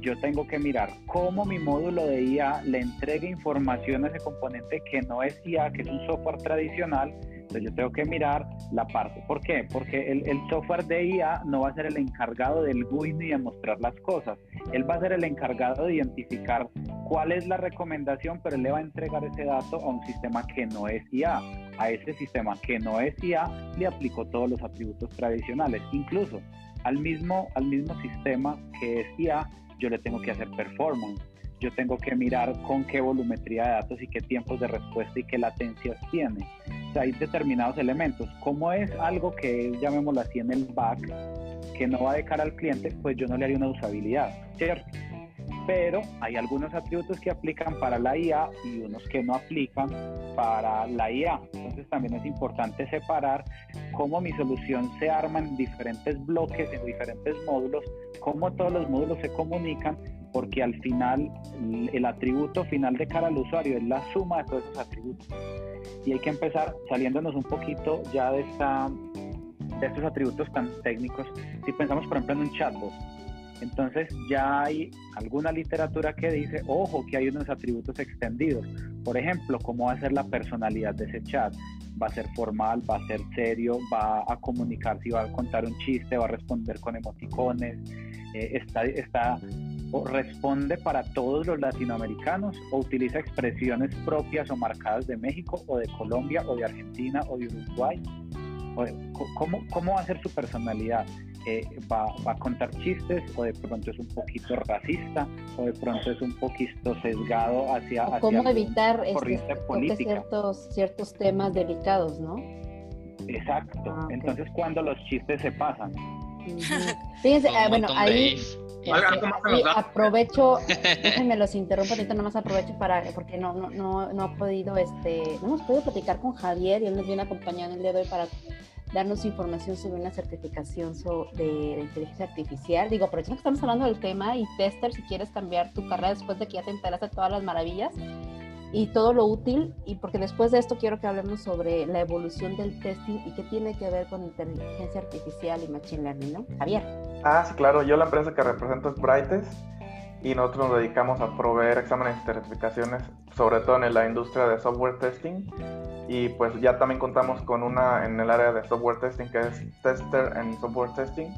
yo tengo que mirar cómo mi módulo de IA le entrega información a ese componente que no es IA, que es un software tradicional, entonces yo tengo que mirar la parte. ¿Por qué? Porque el, el, software de IA no va a ser el encargado del GUI ni de mostrar las cosas. Él va a ser el encargado de identificar cuál es la recomendación, pero él le va a entregar ese dato a un sistema que no es IA. A ese sistema que no es IA le aplicó todos los atributos tradicionales. Incluso al mismo, al mismo sistema que es IA, yo le tengo que hacer performance yo tengo que mirar con qué volumetría de datos y qué tiempos de respuesta y qué latencias tiene. O sea, hay determinados elementos. Como es algo que llamémoslo así en el back, que no va de cara al cliente, pues yo no le haría una usabilidad, ¿cierto? Pero hay algunos atributos que aplican para la IA y unos que no aplican para la IA. Entonces también es importante separar cómo mi solución se arma en diferentes bloques, en diferentes módulos, cómo todos los módulos se comunican porque al final el atributo final de cara al usuario es la suma de todos esos atributos. Y hay que empezar saliéndonos un poquito ya de, esta, de estos atributos tan técnicos. Si pensamos, por ejemplo, en un chatbot, entonces ya hay alguna literatura que dice, ojo, que hay unos atributos extendidos. Por ejemplo, cómo va a ser la personalidad de ese chat. Va a ser formal, va a ser serio, va a comunicar si va a contar un chiste, va a responder con emoticones. Eh, está, está o responde para todos los latinoamericanos o utiliza expresiones propias o marcadas de México o de Colombia o de Argentina o de Uruguay? ¿Cómo, cómo va a ser su personalidad? Eh, va, va, a contar chistes o de pronto es un poquito racista o de pronto es un poquito sesgado hacia... O cómo evitar este, ciertos, ciertos temas delicados, ¿no? Exacto. Ah, Entonces cuando los chistes se pasan. Fíjense, ah, bueno, ahí aprovecho, déjenme los interrumpo ahorita nomás aprovecho para, porque no, no, no, no ha podido, este, no hemos podido platicar con Javier y él nos viene acompañando el día de hoy para darnos información sobre una certificación de, inteligencia artificial. Digo, aprovechando que estamos hablando del tema y tester, si quieres cambiar tu carrera después de que ya te enteraste todas las maravillas y todo lo útil, y porque después de esto quiero que hablemos sobre la evolución del testing y qué tiene que ver con inteligencia artificial y machine learning, ¿no? Javier. Ah, sí, claro. Yo la empresa que represento es Brightest y nosotros nos dedicamos a proveer exámenes y certificaciones, sobre todo en la industria de software testing. Y pues ya también contamos con una en el área de software testing que es Tester en Software Testing,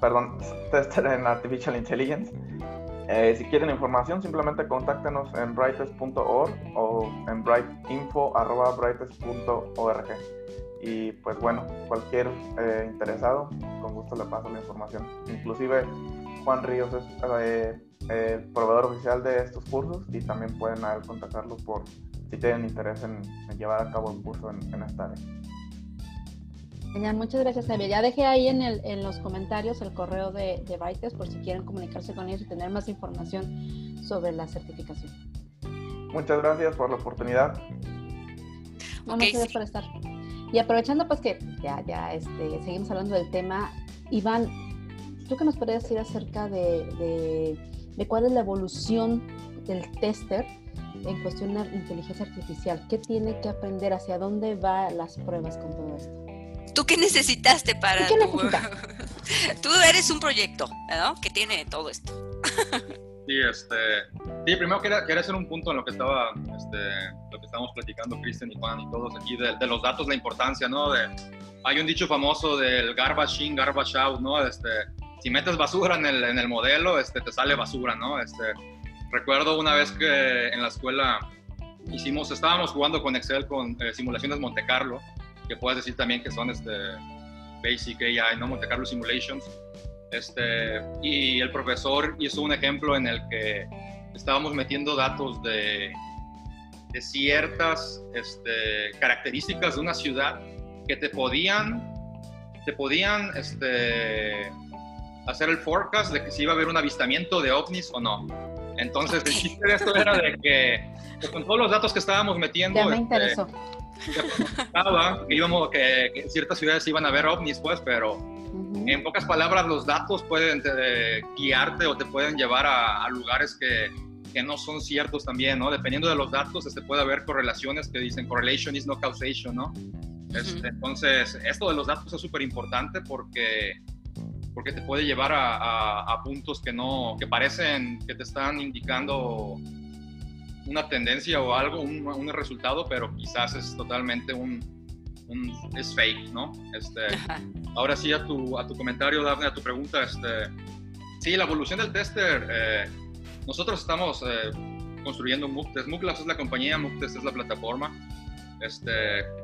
perdón, Tester en Artificial Intelligence. Eh, si quieren información, simplemente contáctenos en brightest.org o en brightinfo.brightest.org. Y pues bueno, cualquier eh, interesado, con gusto le paso la información. Inclusive Juan Ríos es eh, proveedor oficial de estos cursos y también pueden contactarlo por si tienen interés en, llevar a cabo el curso en, esta área. Genial, muchas gracias, Javier. Ya dejé ahí en, el, en los comentarios el correo de, de Bytes por si quieren comunicarse con ellos y tener más información sobre la certificación. Muchas gracias por la oportunidad. muchas gracias por estar. Y aprovechando pues que ya, ya este, seguimos hablando del tema, Iván, ¿tú qué nos podrías decir acerca de, de cuál es la evolución del tester en cuestión de inteligencia artificial. ¿Qué tiene que aprender? ¿Hacia dónde va las pruebas con todo esto? ¿Tú qué necesitaste para ¿Qué tu-? Tú eres un proyecto, ¿no? Que tiene todo esto. Sí, este, sí, primero quería, quería hacer un punto en lo que estaba, este, lo que estábamos platicando Cristian y Juan y todos aquí de, de los datos, la importancia, ¿no? De, hay un dicho famoso del garbage in, garbage out, ¿no? Este, si metes basura en el, en el modelo, este, te sale basura, ¿no? Este, recuerdo una vez que en la escuela hicimos, estábamos jugando con Excel con eh, simulaciones Monte Carlo, que puedes decir también que son este, Basic AI, ¿no? Monte Carlo Simulations. Este, y el profesor hizo un ejemplo en el que estábamos metiendo datos de, de ciertas este, características de una ciudad que te podían, te podían este, hacer el forecast de que si iba a haber un avistamiento de ovnis o no. Entonces, el chiste de esto era de que, que con todos los datos que estábamos metiendo, Ya me este, interesó. Que íbamos que, que en ciertas ciudades iban a haber ovnis, pues, pero Ujú. en pocas palabras, los datos pueden eh, guiarte o te pueden llevar a, a lugares que, que no son ciertos también, ¿no? Dependiendo de los datos, este, puede haber correlaciones que dicen correlation is no causation, ¿no? Este, Ujú. entonces, esto de los datos es súper importante porque, porque te puede llevar a, a- a puntos que no, que parecen que te están indicando una tendencia o algo, un, un resultado, pero quizás es totalmente un, un- es fake, ¿no? Este, ahora sí a tu, a tu comentario, Dafne, a tu pregunta, este, sí, la evolución del tester, eh, nosotros estamos eh, construyendo Muktes. Muklabs es la compañía, Muktes es la plataforma, este,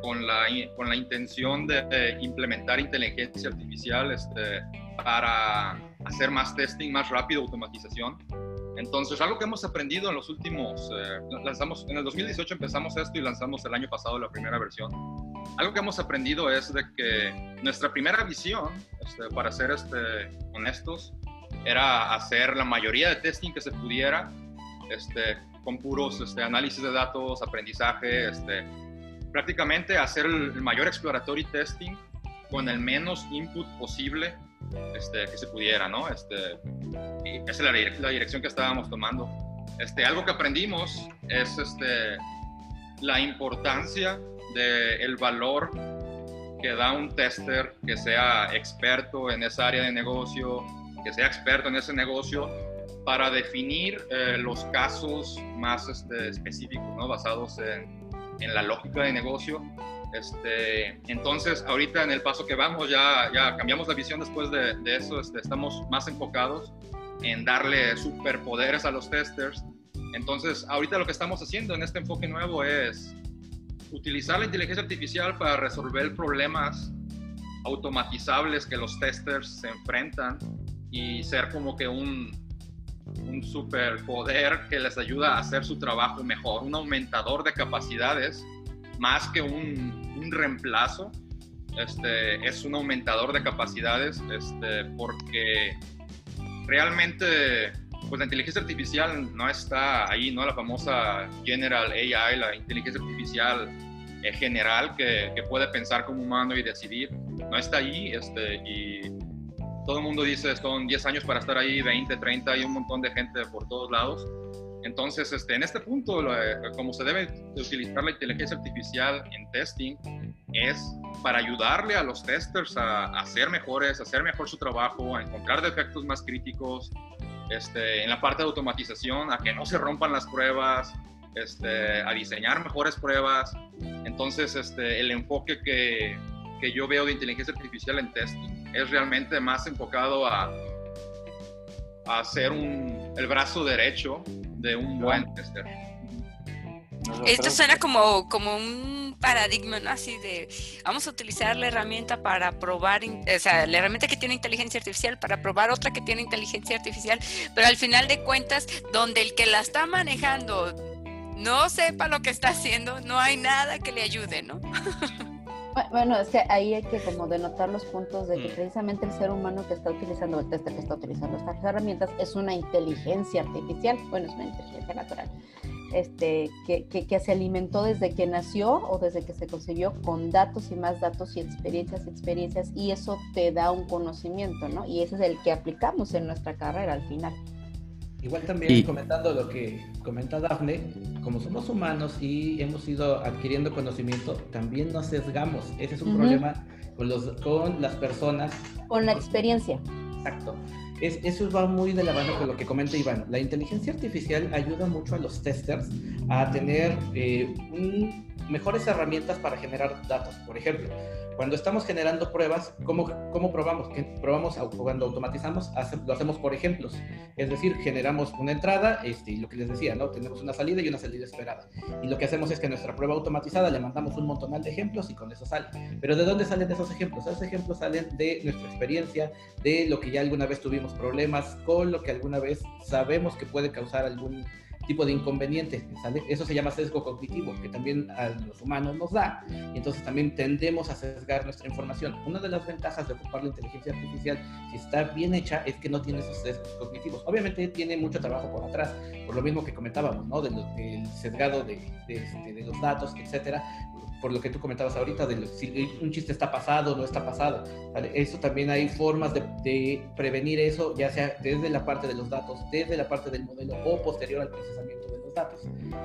con, la, con la intención de, eh, implementar inteligencia artificial este, para hacer más testing, más rápido, automatización. Entonces, algo que hemos aprendido en los últimos, eh, lanzamos, en el 2018 empezamos esto y lanzamos el año pasado la primera versión. Algo que hemos aprendido es de que nuestra primera visión, este, para ser este, honestos, era hacer la mayoría de testing que se pudiera, este, con puros este, análisis de datos, aprendizaje, este, prácticamente hacer el, mayor exploratory testing con el menos input posible este, que se pudiera, ¿no? Este, esa es la, direc- la dirección que estábamos tomando. Este, algo que aprendimos es este, la importancia del valor que da un tester que sea experto en esa área de negocio, que sea experto en ese negocio, para definir eh, los casos más este, específicos, ¿no? basados en, en la lógica de negocio. Este, entonces, ahorita en el paso que vamos, ya, ya cambiamos la visión después de, de eso, este, estamos más enfocados en darle superpoderes a los testers. Entonces, ahorita lo que estamos haciendo en este enfoque nuevo es utilizar la inteligencia artificial para resolver problemas automatizables que los testers se enfrentan y ser como que un, un superpoder que les ayuda a hacer su trabajo mejor, un aumentador de capacidades más que un, un reemplazo. Este, es un aumentador de capacidades este, porque realmente pues la inteligencia artificial no está ahí, ¿no? La famosa General AI, la inteligencia artificial eh, general que, que, puede pensar como humano y decidir, no está ahí, este, y todo el mundo dice son 10 años para estar ahí, 20, 30, hay un montón de gente por todos lados. Entonces, este, en este punto, eh, como se debe de utilizar la inteligencia artificial en testing, es para ayudarle a los testers a, a ser mejores, a hacer mejor su trabajo, a encontrar defectos más críticos, este, en la parte de automatización, a que no se rompan las pruebas, este, a diseñar mejores pruebas. Entonces, este, el enfoque que, que, yo veo de inteligencia artificial en testing es realmente más enfocado a, a ser un, el brazo derecho de un buen tester. Esto suena como, como un paradigma, ¿no? Así de, vamos a utilizar la herramienta para probar, o sea, la herramienta que tiene inteligencia artificial para probar otra que tiene inteligencia artificial, pero al final de cuentas, donde el que la está manejando no sepa lo que está haciendo, no hay nada que le ayude, ¿no? Bueno, es que ahí hay que como denotar los puntos de que precisamente el ser humano que está utilizando el tester que está utilizando estas herramientas es una inteligencia artificial, bueno, es una inteligencia natural, este, que, que, que, se alimentó desde que nació o desde que se concibió con datos y más datos y experiencias y experiencias y eso te da un conocimiento, ¿no? Y ese es el que aplicamos en nuestra carrera al final. Igual también comentando lo que comenta Dafne, como somos humanos y hemos ido adquiriendo conocimiento, también nos sesgamos. Ese es un problema con, los, con las personas. Con la experiencia. Exacto. Es, eso va muy de la mano con lo que comenta Iván. La inteligencia artificial ayuda mucho a los testers a tener eh, mejores herramientas para generar datos. Por ejemplo, cuando estamos generando pruebas, ¿cómo, cómo probamos? Probamos cuando automatizamos, lo hacemos por ejemplos. Es decir, generamos una entrada, este, y lo que les decía, ¿no? Tenemos una salida y una salida esperada. Y lo que hacemos es que a nuestra prueba automatizada le mandamos un montonal de ejemplos y con eso sale. Pero ¿de dónde salen esos ejemplos? Esos ejemplos salen de nuestra experiencia, de lo que ya alguna vez tuvimos problemas, con lo que alguna vez sabemos que puede causar algún tipo de inconveniente, ¿sale? Eso se llama sesgo cognitivo, que también a los humanos nos da, y entonces también tendemos a sesgar nuestra información. Una de las ventajas de ocupar la inteligencia artificial, si está bien hecha, es que no tiene esos sesgos cognitivos. Obviamente tiene mucho trabajo por atrás, por lo mismo que comentábamos, ¿no? Del, sesgado de, este, de, los datos, etcétera, por lo que tú comentabas ahorita, de si un chiste está pasado o no está pasado. ¿vale? Eso también hay formas de, de, prevenir eso, ya sea desde la parte de los datos, desde la parte del modelo o posterior al proceso de los datos,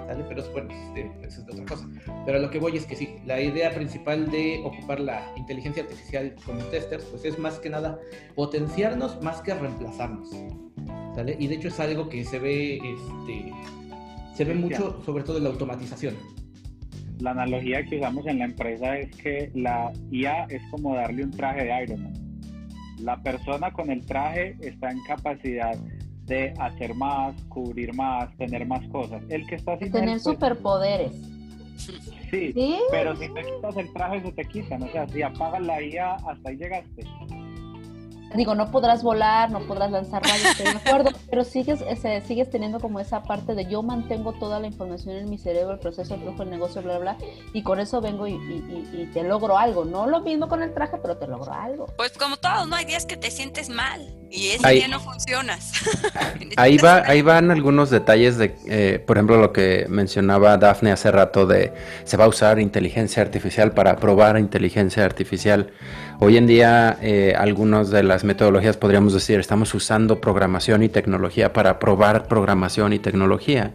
¿sale? Pero bueno, este, eso es de otra cosa. Pero lo que voy es que sí, la idea principal de ocupar la inteligencia artificial como testers, pues es más que nada potenciarnos más que reemplazarnos, ¿sale? Y de hecho es algo que se ve, este, se ve mucho, sobre todo en la automatización. La analogía que usamos en la empresa es que la IA es como darle un traje de Iron Man. La persona con el traje está en capacidad de hacer más, cubrir más, tener más cosas. El que está sin tener superpoderes. Sí, pero si te quitas el traje se te quitan, o sea, si apagas la IA hasta ahí llegaste digo, no podrás volar, no podrás lanzar rayos, estoy de acuerdo, pero sigues, ese, sigues teniendo como esa parte de yo mantengo toda la información en mi cerebro, el proceso, el flujo, el negocio, bla, bla, bla, y con eso vengo y, te logro algo. No lo mismo con el traje, pero te logro algo. Pues como todos, ¿no? Hay días que te sientes mal y ese día no funcionas. ahí, va, ahí van algunos detalles de, eh, por ejemplo, lo que mencionaba Dafne hace rato de se va a usar inteligencia artificial para probar inteligencia artificial. Hoy en día, eh, algunas de las metodologías podríamos decir, estamos usando programación y tecnología para probar programación y tecnología,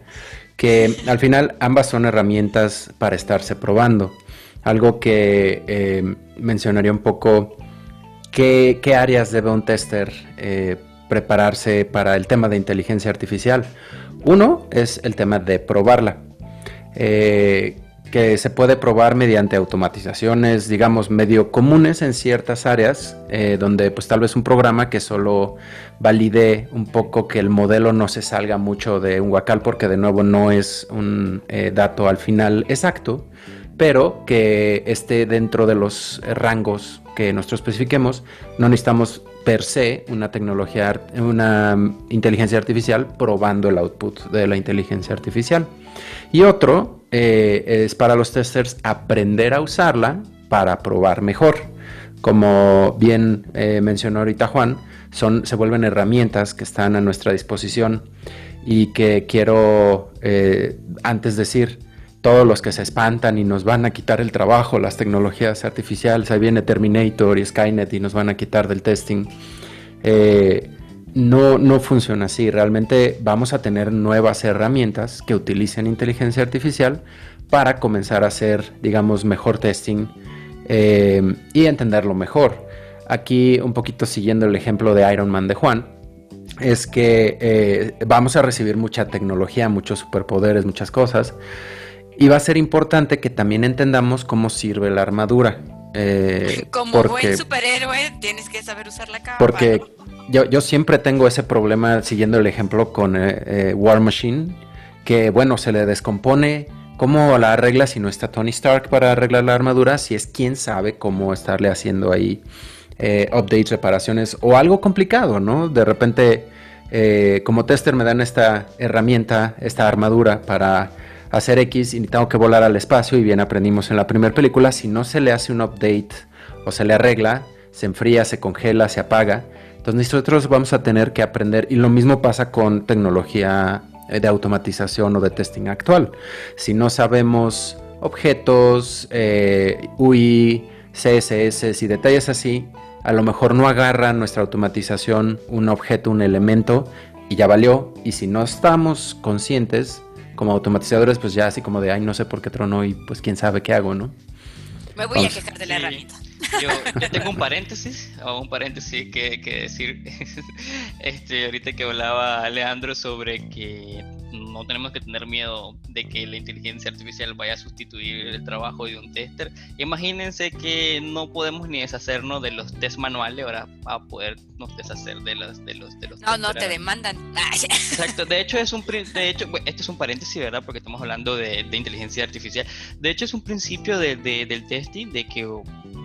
que al final ambas son herramientas para estarse probando. Algo que eh, mencionaría un poco, ¿qué, áreas debe un tester eh, prepararse para el tema de inteligencia artificial? Uno es el tema de probarla. Que se puede probar mediante automatizaciones, digamos, medio comunes en ciertas áreas, eh, donde pues tal vez un programa que solo valide un poco que el modelo no se salga mucho de un huacal, porque de nuevo no es un eh, dato al final exacto, pero que esté dentro de los rangos que nosotros especifiquemos, no necesitamos per se una tecnología, una inteligencia artificial probando el output de la inteligencia artificial. Y otro eh, es para los testers aprender a usarla para probar mejor. Como bien eh, mencionó ahorita Juan, son, se vuelven herramientas que están a nuestra disposición y que quiero eh, antes decir, todos los que se espantan y nos van a quitar el trabajo, las tecnologías artificiales, ahí viene Terminator y Skynet y nos van a quitar del testing no, no funciona así. Realmente vamos a tener nuevas herramientas que utilicen inteligencia artificial para comenzar a hacer, digamos, mejor testing eh, y entenderlo mejor. Aquí, un poquito siguiendo el ejemplo de Iron Man de Juan, es que eh, vamos a recibir mucha tecnología, muchos superpoderes, muchas cosas. Y va a ser importante que también entendamos cómo sirve la armadura. Eh, Como buen superhéroe, tienes que saber usar la capa. Porque yo, siempre tengo ese problema siguiendo el ejemplo con eh, eh, War Machine, que bueno, se le descompone. ¿Cómo la arregla si no está Tony Stark para arreglar la armadura? Si es quien sabe cómo estarle haciendo ahí eh, updates, reparaciones o algo complicado, ¿no? De repente, como tester me dan esta herramienta, esta armadura para hacer X y tengo que volar al espacio y bien aprendimos en la primera película, si no se le hace un update o se le arregla, se enfría, se congela, se apaga, entonces nosotros vamos a tener que aprender, y lo mismo pasa con tecnología eh, de automatización o de testing actual. Si no sabemos objetos, eh, UI, CSS y detalles así, a lo mejor no agarra nuestra automatización un objeto, un elemento y ya valió. Y si no estamos conscientes como automatizadores, pues ya así como de, ay, no sé por qué trono y pues quién sabe qué hago, ¿no? Me voy a quejar de la herramienta. Yo, tengo un paréntesis, o un paréntesis que, que decir, este, ahorita que hablaba Leandro sobre que no tenemos que tener miedo de que la inteligencia artificial vaya a sustituir el trabajo de un tester. Imagínense que no podemos ni deshacernos de los test manuales ahora a podernos deshacer de los de los de los No, no te demandan. Exacto, de hecho es un de hecho este es un paréntesis, ¿verdad? Porque estamos hablando de, de inteligencia artificial. De hecho es un principio de, de, del testing de que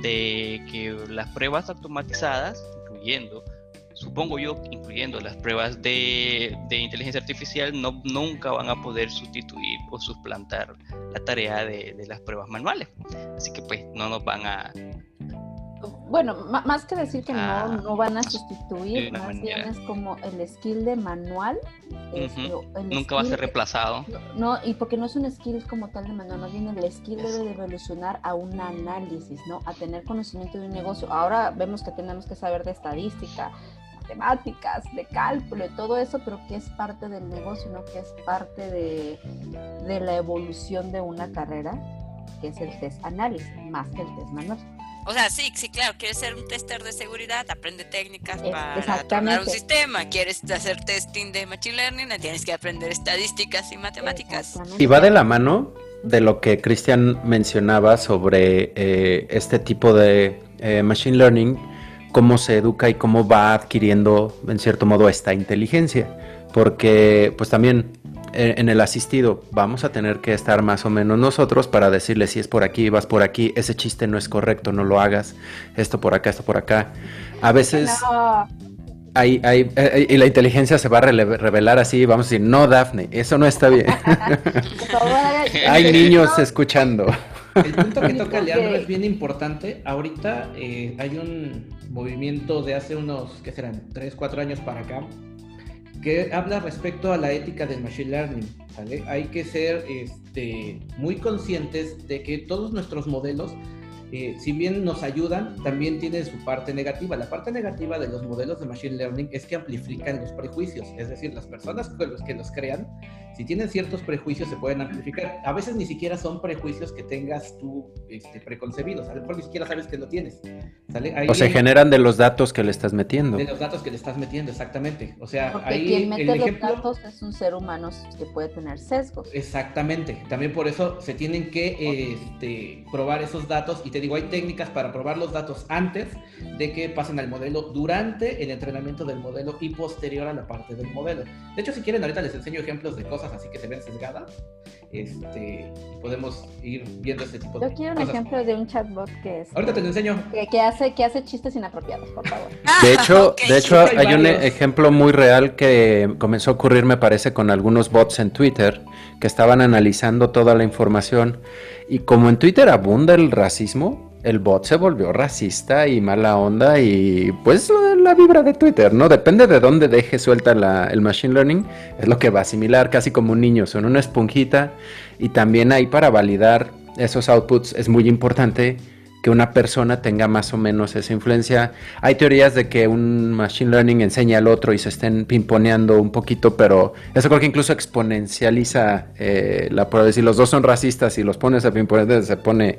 de que las pruebas automatizadas, incluyendo supongo yo, incluyendo las pruebas de, inteligencia artificial, no, nunca van a poder sustituir o suplantar la tarea de, las pruebas manuales. Así que pues no nos van a... Bueno, más que decir que no, no van a sustituir, más bien es como el skill de manual. nunca va a ser reemplazado. No, y porque no es un skill como tal de manual, más bien el skill debe de evolucionar a un análisis, ¿no? A tener conocimiento de un negocio. Ahora vemos que tenemos que saber de estadística, matemáticas, de cálculo y todo eso, pero que es parte del negocio, ¿no? Que es parte de, de la evolución de una carrera, que es el test análisis, más que el test manual. O sea, sí, sí, claro, quieres ser un tester de seguridad, aprende técnicas para trabajar un sistema, quieres hacer testing de machine learning, tienes que aprender estadísticas y matemáticas. Y va de la mano de lo que Cristian mencionaba sobre eh, este tipo de eh, machine learning cómo se educa y cómo va adquiriendo, en cierto modo, esta inteligencia. Porque, pues también en el asistido vamos a tener que estar más o menos nosotros para decirle si es por aquí, vas por aquí, ese chiste no es correcto, no lo hagas, esto por acá, esto por acá. A veces... Hay, hay, eh, y la inteligencia se va a revelar así, vamos a decir, no, Daphne, eso no está bien. hay niños escuchando. El punto que toca Leandro es bien importante. Ahorita eh, hay un movimiento de hace unos, ¿qué serán? 3, 4 años para acá, que habla respecto a la ética del machine learning. Hay que ser este, muy conscientes de que todos nuestros modelos eh, si bien nos ayudan, también tienen su parte negativa. La parte negativa de los modelos de Machine Learning es que amplifican los prejuicios, es decir, las personas que los crean si tienen ciertos prejuicios se pueden amplificar. A veces ni siquiera son prejuicios que tengas tú este, preconcebidos, a lo mejor ni siquiera sabes que lo tienes. o se generan de los datos que le estás metiendo. De los datos que le estás metiendo, exactamente. O sea, Porque ahí quien mete los datos es un ser humano que puede tener sesgos. Exactamente. También por eso se tienen que este, probar esos datos y te digo, hay técnicas para probar los datos antes de que pasen al modelo, durante el entrenamiento del modelo y posterior a la parte del modelo. De hecho, si quieren, ahorita les enseño ejemplos de cosas así que se ven sesgadas, este, podemos ir viendo este tipo de cosas. Yo quiero un ejemplo de un chatbot que es... Ahorita te lo enseño. Que, hace, que hace chistes inapropiados, por favor. De hecho, de hecho hay, un ejemplo muy real que comenzó a ocurrir, me parece, con algunos bots en Twitter que estaban analizando toda la información y como en Twitter abunda el racismo, el bot se volvió racista y mala onda y pues la vibra de Twitter, ¿no? Depende de dónde deje suelta el machine learning, es lo que va a asimilar casi como un niño, son una esponjita y también ahí para validar esos outputs es muy importante que una persona tenga más o menos esa influencia. Hay teorías de que un machine learning enseña al otro y se estén pimponeando un poquito, pero eso creo que incluso exponencializa eh, la prueba. Si los dos son racistas y los pones a pimponear, se pone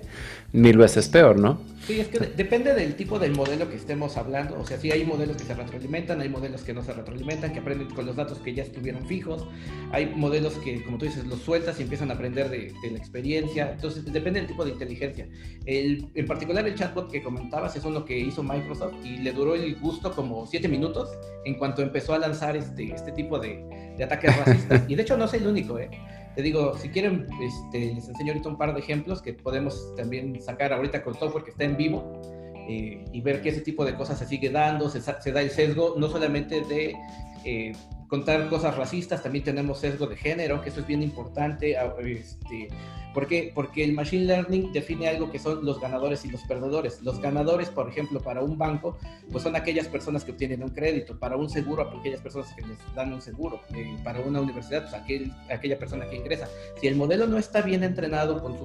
mil veces peor, ¿no? Sí, es que depende del tipo del modelo que estemos hablando. O sea, sí hay modelos que se retroalimentan, hay modelos que no se retroalimentan, que aprenden con los datos que ya estuvieron fijos. Hay modelos que, como tú dices, los sueltas y empiezan a aprender de, la experiencia. Entonces, depende del tipo de inteligencia. El, en particular, el chatbot que comentabas es uno que hizo Microsoft y le duró el gusto como siete minutos en cuanto empezó a lanzar este, este tipo de, de ataques racistas. y de hecho, no es el único, ¿eh? Te digo, si quieren, este, les enseño ahorita un par de ejemplos que podemos también sacar ahorita con software que está en vivo eh, y ver que ese tipo de cosas se sigue dando, se, se da el sesgo no solamente de eh, contar cosas racistas, también tenemos sesgo de género, que eso es bien importante. Este, ¿Por qué? Porque el Machine Learning define algo que son los ganadores y los perdedores. Los ganadores, por ejemplo, para un banco, pues son aquellas personas que obtienen un crédito. Para un seguro, aquellas personas que les dan un seguro. Eh, para una universidad, pues aquel, aquella persona que ingresa. Si el modelo no está bien entrenado con,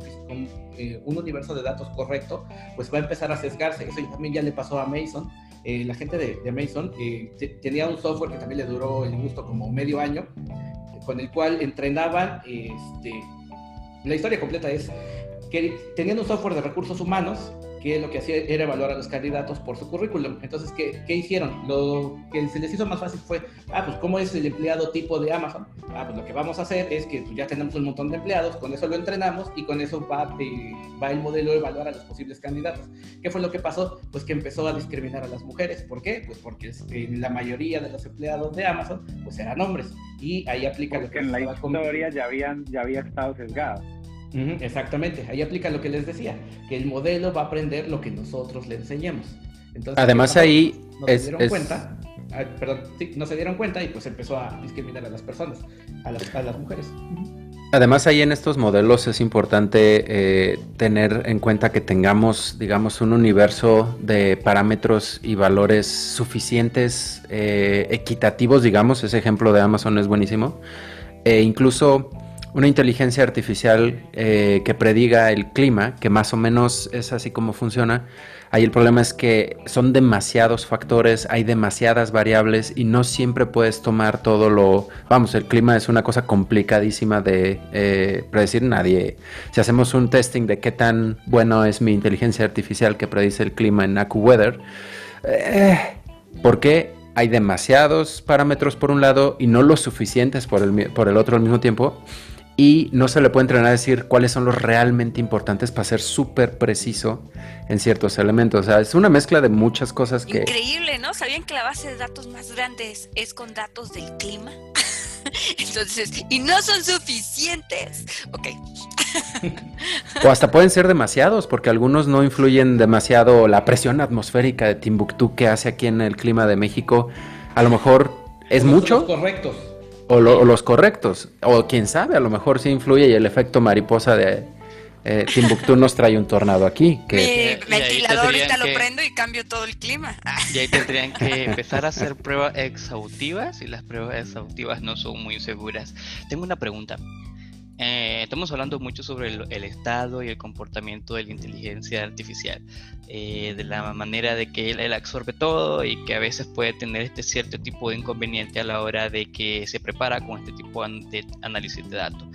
eh, un universo de datos correcto, pues va a empezar a sesgarse. Eso también ya le pasó a Mason eh, la gente de, de Mason tenía un software que también le duró el gusto como medio año, con el cual entrenaban, este, la historia completa es que tenían un software de recursos humanos que lo que hacía era evaluar a los candidatos por su currículum. Entonces, ¿qué, ¿qué, hicieron? Lo que se les hizo más fácil fue, ah, pues, ¿cómo es el empleado tipo de Amazon? Ah, pues lo que vamos a hacer es que pues, ya tenemos un montón de empleados, con eso lo entrenamos y con eso va, eh, va el modelo a evaluar a los posibles candidatos. ¿Qué fue lo que pasó? Pues que empezó a discriminar a las mujeres. ¿Por qué? Pues porque eh, la mayoría de los empleados de Amazon, pues eran hombres. Y ahí aplica lo que... en la historia ya, habían, ya había estado sesgado exactamente, ahí aplica lo que les decía, que el modelo va a aprender lo que nosotros le enseñamos. Entonces, Además ahí no se dieron cuenta, ah, perdón, no se dieron cuenta y pues empezó a discriminar a las personas, a las, mujeres. Además ahí en estos modelos es importante eh, tener en cuenta que tengamos, digamos, un universo de parámetros y valores suficientes, eh, equitativos, digamos, ese ejemplo de Amazon es buenísimo, e incluso una inteligencia artificial eh, que prediga el clima, que más o menos es así como funciona. Ahí el problema es que son demasiados factores, hay demasiadas variables y no siempre puedes tomar todo lo... Vamos, el clima es una cosa complicadísima de eh, predecir nadie. Si hacemos un testing de qué tan bueno es mi inteligencia artificial que predice el clima en AccuWeather, eh, ¿por qué hay demasiados parámetros por un lado y no los suficientes por el, por el otro al mismo tiempo? Y no se le puede entrenar a decir cuáles son los realmente importantes para ser súper preciso en ciertos elementos. O sea, es una mezcla de muchas cosas que... Increíble, ¿no? ¿Sabían que la base de datos más grande es con datos del clima? Entonces, y no son suficientes. Ok. o hasta pueden ser demasiados, porque algunos no influyen demasiado. La presión atmosférica de Timbuktu que hace aquí en el clima de México, a lo mejor es mucho. Correctos. O, los correctos. O quién sabe, a lo mejor sí influye y el efecto mariposa de eh, Timbuktu nos trae un tornado aquí. Que... Mi ventilador ahorita lo prendo y cambio todo el clima. Y ahí tendrían que empezar a hacer pruebas exhaustivas y las pruebas exhaustivas no son muy seguras. Tengo una pregunta. Eh, estamos hablando mucho sobre el, estado y el comportamiento de la inteligencia artificial, eh, de la manera de que él, absorbe todo y que a veces puede tener este cierto tipo de inconveniente a la hora de que se prepara con este tipo de análisis de datos.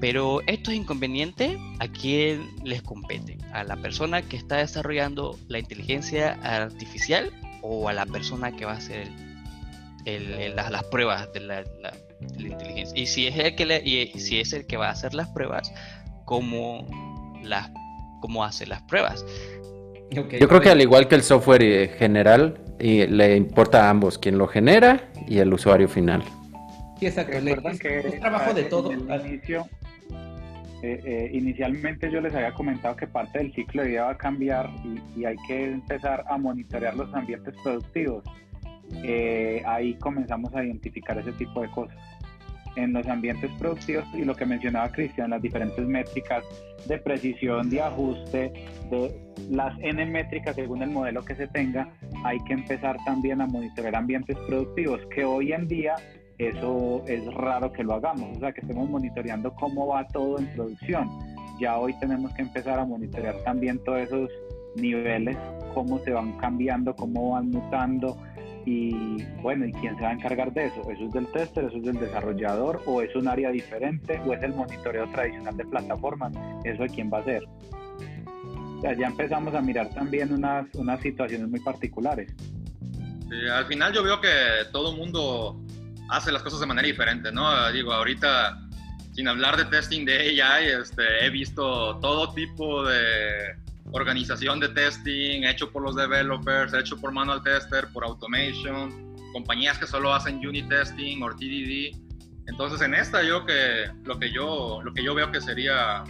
Pero esto es inconveniente, ¿a quién les compete? ¿A la persona que está desarrollando la inteligencia artificial o a la persona que va a hacer las, pruebas de la la inteligencia. Y si es el que le, y si es el que va a hacer las pruebas, ¿cómo, las, cómo hace las pruebas? Yo creo que al igual que el software general, y le importa a ambos, quien lo genera y el usuario final. Sí, exacto. es, trabajo de todo. Inicio, eh, eh, inicialmente yo les había comentado que parte del ciclo de vida va a cambiar y, y hay que empezar a monitorear los ambientes productivos. Eh, ahí comenzamos a identificar ese tipo de cosas en los ambientes productivos y lo que mencionaba Cristian, las diferentes métricas de precisión, de ajuste, de las N métricas según el modelo que se tenga, hay que empezar también a monitorear ambientes productivos, que hoy en día eso es raro que lo hagamos, o sea, que estemos monitoreando cómo va todo en producción. Ya hoy tenemos que empezar a monitorear también todos esos niveles, cómo se van cambiando, cómo van mutando, y bueno, ¿y quién se va a encargar de eso? ¿Eso es del tester, eso es del desarrollador o es un área diferente o es el monitoreo tradicional de plataformas? ¿Eso de quién va a ser? ya empezamos a mirar también unas, unas situaciones muy particulares. al final yo veo que todo mundo hace las cosas de manera diferente, ¿no? Digo, ahorita, sin hablar de testing de AI, este, he visto todo tipo de organización de testing hecho por los developers, hecho por manual tester, por automation, compañías que solo hacen unit testing o TDD. Entonces en esta yo que lo que yo lo que yo veo que sería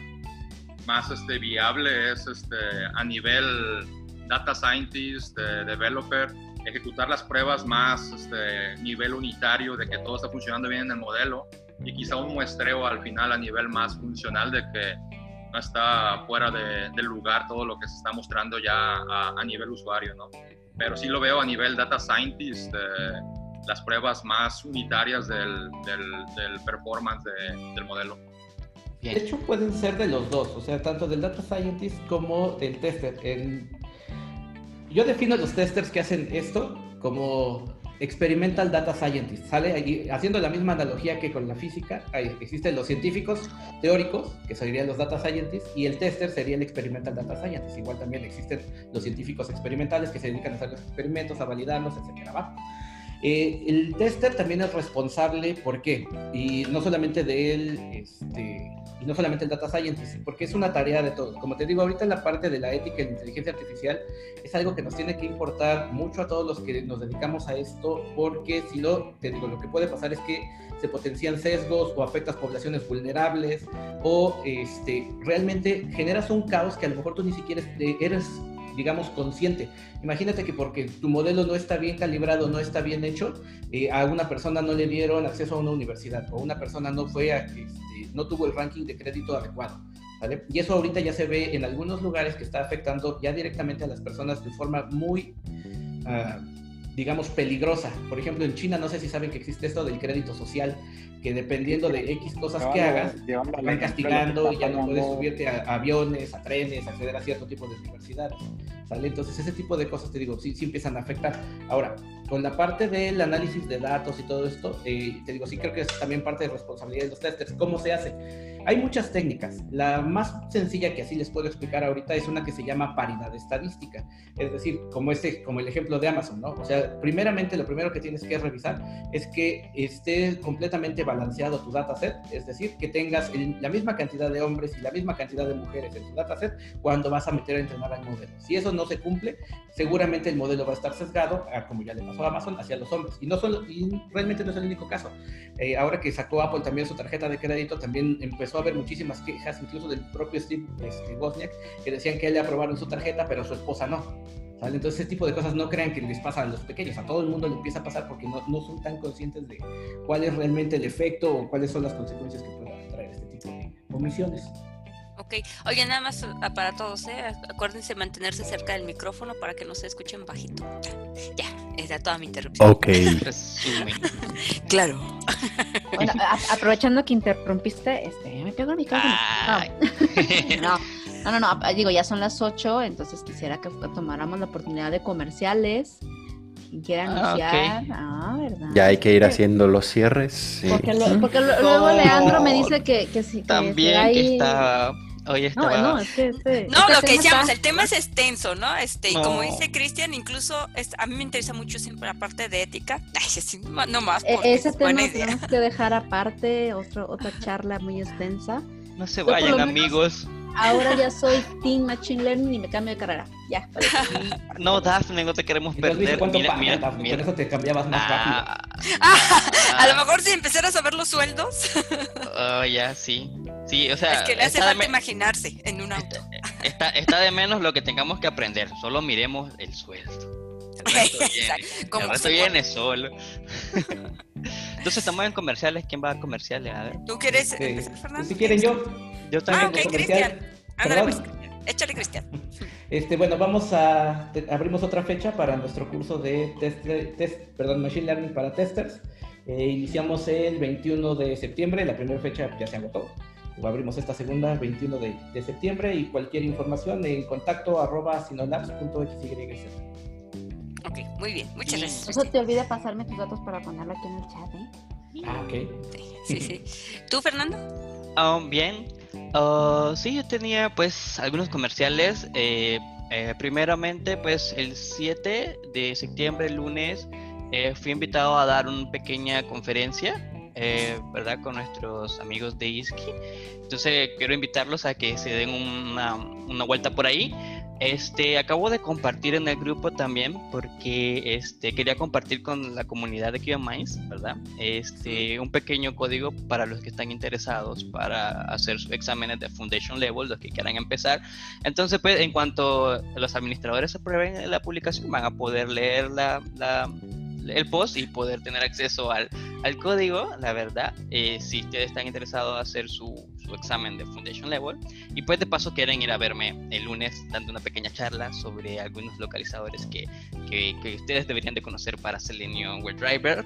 más este viable es este a nivel data scientist, developer, ejecutar las pruebas más este nivel unitario de que todo está funcionando bien en el modelo y quizá un muestreo al final a nivel más funcional de que está fuera de, del lugar todo lo que se está mostrando ya a, nivel usuario, ¿no? Pero sí lo veo a nivel data scientist, eh, las pruebas más unitarias del, del, performance del modelo. De hecho, pueden ser de los dos, o sea, tanto del data scientist como del tester. El, yo defino los testers que hacen esto como experimental data scientist. Sale ahí, haciendo la misma analogía que con la física. Ahí existen los científicos teóricos, que serían los data scientists, y el tester sería el experimental data scientist. Igual también existen los científicos experimentales que se dedican a hacer los experimentos, a validarlos, etcétera. Eh, el tester también es responsable, ¿por qué? Y no solamente de él, este, y no solamente el data scientist, porque es una tarea de todos. Como te digo, ahorita en la parte de la ética y la inteligencia artificial es algo que nos tiene que importar mucho a todos los que nos dedicamos a esto, porque si no, te digo, lo que puede pasar es que se potencian sesgos o afectas poblaciones vulnerables o este, realmente generas un caos que a lo mejor tú ni siquiera eres digamos, consciente. Imagínate que porque tu modelo no está bien calibrado, no está bien hecho, eh, a una persona no le dieron acceso a una universidad o una persona no fue a, este, no tuvo el ranking de crédito adecuado. Y eso ahorita ya se ve en algunos lugares que está afectando ya directamente a las personas de forma muy, uh, digamos, peligrosa. Por ejemplo, en China no sé si saben que existe esto del crédito social, que dependiendo de X cosas que hagas, te van castigando y ya no puedes subirte a aviones, a trenes, acceder a cierto tipo de universidades. ¿Sale? Entonces ese tipo de cosas, te digo, sí, sí empiezan a afectar. Ahora, con la parte del análisis de datos y todo esto, eh, te digo, sí creo que es también parte de responsabilidad de los testers. ¿Cómo se hace? Hay muchas técnicas. La más sencilla que así les puedo explicar ahorita es una que se llama paridad estadística. Es decir, como, este, como el ejemplo de Amazon, ¿no? O sea, primeramente lo primero que tienes que revisar es que esté completamente balanceado tu dataset, es decir, que tengas la misma cantidad de hombres y la misma cantidad de mujeres en tu dataset cuando vas a meter a entrenar al modelo. Si eso no se cumple, seguramente el modelo va a estar sesgado, como ya le pasó a Amazon, hacia los hombres. Y, no solo, y realmente no es el único caso. Eh, ahora que sacó Apple también su tarjeta de crédito, también empezó a haber muchísimas quejas, incluso del propio Steve este, Wozniak, que decían que él le aprobaron su tarjeta, pero su esposa no. ¿Sale? Entonces, ese tipo de cosas no crean que les pasa a los pequeños, a todo el mundo le empieza a pasar porque no, no son tan conscientes de cuál es realmente el efecto o cuáles son las consecuencias que pueden traer este tipo de omisiones. Ok, oye, nada más ah, para todos, ¿eh? acuérdense mantenerse cerca del micrófono para que no se escuchen bajito. Ya, esa es toda mi interrupción. Ok. claro. Bueno, aprovechando que interrumpiste, este, me pego el micrófono. No. no. no, no, digo, ya son las 8, entonces quisiera que tomáramos la oportunidad de comerciales. Quien quiera ah, anunciar, ah, ¿verdad? Ya hay que ir haciendo los cierres. Porque, porque luego Leandro me dice que, que sí. También que está Oye, no, no, es que este, no este lo que decíamos, el tema es extenso, ¿no? Este, y como dice Cristian, incluso a mí me interesa mucho siempre la parte de ética. Ay, no más. E-, ese tema tenemos que dejar aparte, otro, otra charla muy extensa. No se vayan, amigos. Ahora ya soy Team Machine Learning y me cambio de carrera. Ya. no, Daphne, no te queremos perder. Mira, mira, mira. eso te cambiabas más ah, rápido. Ah, a lo mejor si empezaras a ver los sueldos. Oh, ya, sí. Sí, o sea. Es que le hace falta imaginarse en un auto. Está, está de menos lo que tengamos que aprender. Solo miremos el sueldo. El resto viene, solo. Entonces estamos en comerciales. ¿Quién va a comerciales? A ver. ¿Tú quieres empezar, Fernando? Si quieren yo. Yo también. Ah, ok, Cristian. Ándale, pues, échale, Cristian. Este, bueno, vamos a abrimos otra fecha para nuestro curso de test, test perdón, Machine Learning para testers. Eh, iniciamos el 21 de septiembre, la primera fecha ya se agotó. abrimos esta segunda, 21 de, de septiembre, y cualquier información en contacto arroba sinolabs.xyz. Ok, muy bien, muchas gracias. Eso te olvida pasarme tus datos para ponerlo aquí en el chat, ¿eh? Ah, ok. Sí, sí. ¿Tú, Fernando? Um, bien. Uh, sí, yo tenía pues algunos comerciales. Eh, eh, primeramente, pues el 7 de septiembre, lunes, eh, fui invitado a dar una pequeña conferencia, ¿verdad? Con nuestros amigos de ISKI. Entonces, quiero invitarlos a que se den una, una vuelta por ahí. Este, acabo de compartir en el grupo también porque este, quería compartir con la comunidad de QA Minds, ¿verdad? Este, un pequeño código para los que están interesados para hacer sus exámenes de Foundation Level, los que quieran empezar. Entonces, pues, en cuanto los administradores aprueben la publicación, van a poder leer la, la el post y poder tener acceso al, al código, la verdad, eh, si ustedes están interesados en hacer su, su, examen de Foundation Level. Y pues de paso quieren ir a verme el lunes dando una pequeña charla sobre algunos localizadores que, que, que ustedes deberían de conocer para Selenium WebDriver.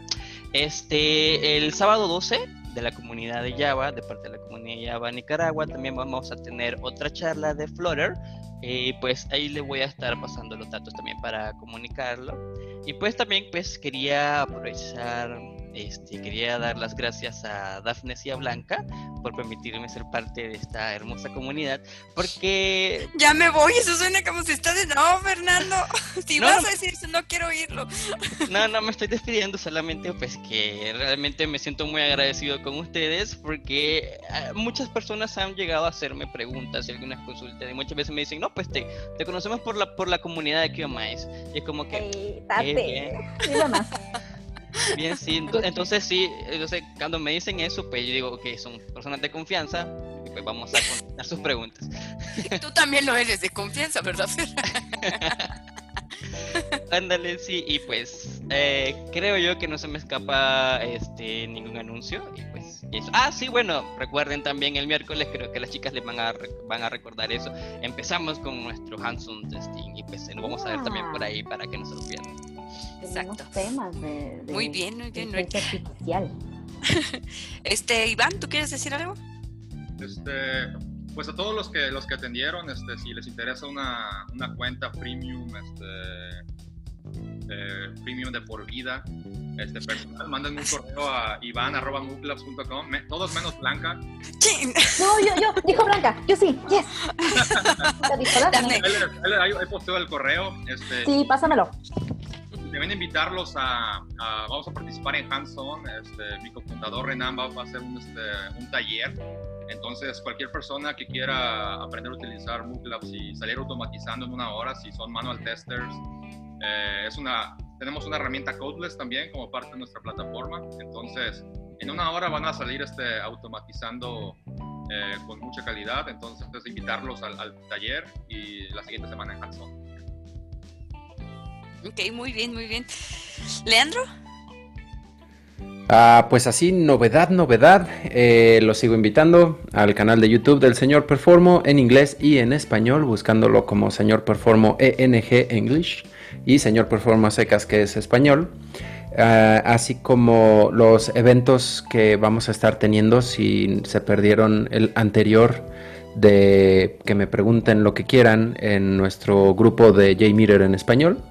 Este, el sábado 12 de la comunidad de Java, de parte de la comunidad de Java Nicaragua. También vamos a tener otra charla de Flutter. Y pues ahí le voy a estar pasando los datos también para comunicarlo. Y pues también pues quería aprovechar este, quería dar las gracias a Dafne y a Blanca por permitirme ser parte de esta hermosa comunidad, porque... Ya me voy, eso suena como si estás de... No, Fernando, si vas a decir eso, no quiero oírlo. No, no, me estoy despidiendo solamente pues que realmente me siento muy agradecido con ustedes porque ah, muchas personas han llegado a hacerme preguntas y algunas consultas y muchas veces me dicen, no, pues te, te conocemos por la, por la comunidad de Kiomais. Y es como que... Bien, sí, entonces sí, entonces cuando me dicen eso, pues yo digo que son personas de confianza y pues vamos a contestar sus preguntas. Tú también lo eres de confianza, ¿verdad? Ándale, sí, y pues eh, creo yo que no se me escapa este ningún anuncio y pues eso. Ah, sí, bueno, recuerden también el miércoles, creo que las chicas les van a van a recordar eso. Empezamos con nuestro hands-on testing y pues lo vamos a ver también por ahí para que no se lo pierdan. Exacto. temas de, muy bien, muy bien. artificial. este, Iván, ¿tú quieres decir algo? Este, pues a todos los que los que atendieron, este, si les interesa una, una cuenta premium, este, eh, premium de por vida, este personal, manden un correo a ivan.muclabs.com, todos menos Blanca. No, yo, yo, dijo Blanca, yo sí, yes. ahí, ahí posteo el correo. Este, sí, pásamelo deben invitarlos a, vamos a participar en Hands-On, este, mi cofundador Renan va, a hacer un, este, un, taller, entonces cualquier persona que quiera aprender a utilizar MOOC y salir automatizando en una hora, si son manual testers, eh, es una, tenemos una herramienta codeless también como parte de nuestra plataforma, entonces en una hora van a salir este, automatizando eh, con mucha calidad, entonces invitarlos al, al, taller y la siguiente semana en Hands-On. Ok, muy bien, muy bien. ¿Leandro? Ah, pues así, novedad, novedad. Eh, lo sigo invitando al canal de YouTube del señor Performo en inglés y en español, buscándolo como señor Performo ENG English y señor Performo secas que es español. Ah, así como los eventos que vamos a estar teniendo si se perdieron el anterior de que me pregunten lo que quieran en nuestro grupo de JMeter en español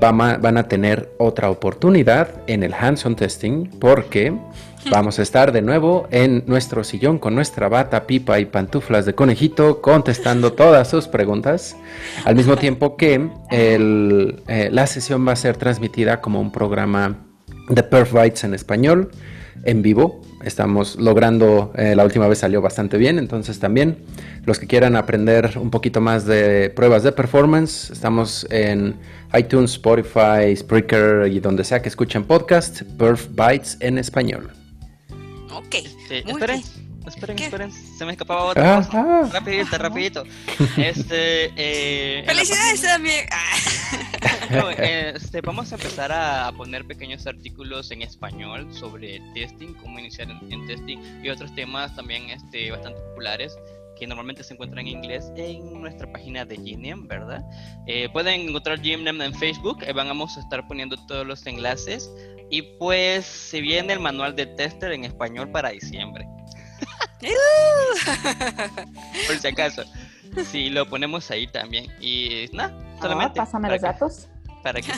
van a tener otra oportunidad en el hands-on testing porque vamos a estar de nuevo en nuestro sillón con nuestra bata, pipa y pantuflas de conejito contestando todas sus preguntas al mismo tiempo que eh, la sesión va a ser transmitida como un programa de Perf Bytes en español en vivo. Estamos logrando, eh, la última vez salió bastante bien, entonces también los que quieran aprender un poquito más de pruebas de performance, estamos en iTunes, Spotify, Spreaker y donde sea que escuchen podcast, Perf Bytes en español. Ok. esperen, esperen, esperen, se me escapaba otra cosa. Rapidito, rapidito. Este, eh, Felicidades también. este, vamos a empezar a poner pequeños artículos en español sobre testing, cómo iniciar en, testing y otros temas también este, bastante populares que normalmente se encuentran en inglés en nuestra página de Genium, ¿verdad? Eh, pueden encontrar Genium en Facebook, eh, vamos a estar poniendo todos los enlaces y pues se viene el manual de tester en español para diciembre. Por si acaso. Sí, lo ponemos ahí también. Y nada, ah, solamente. pásame los datos. Para que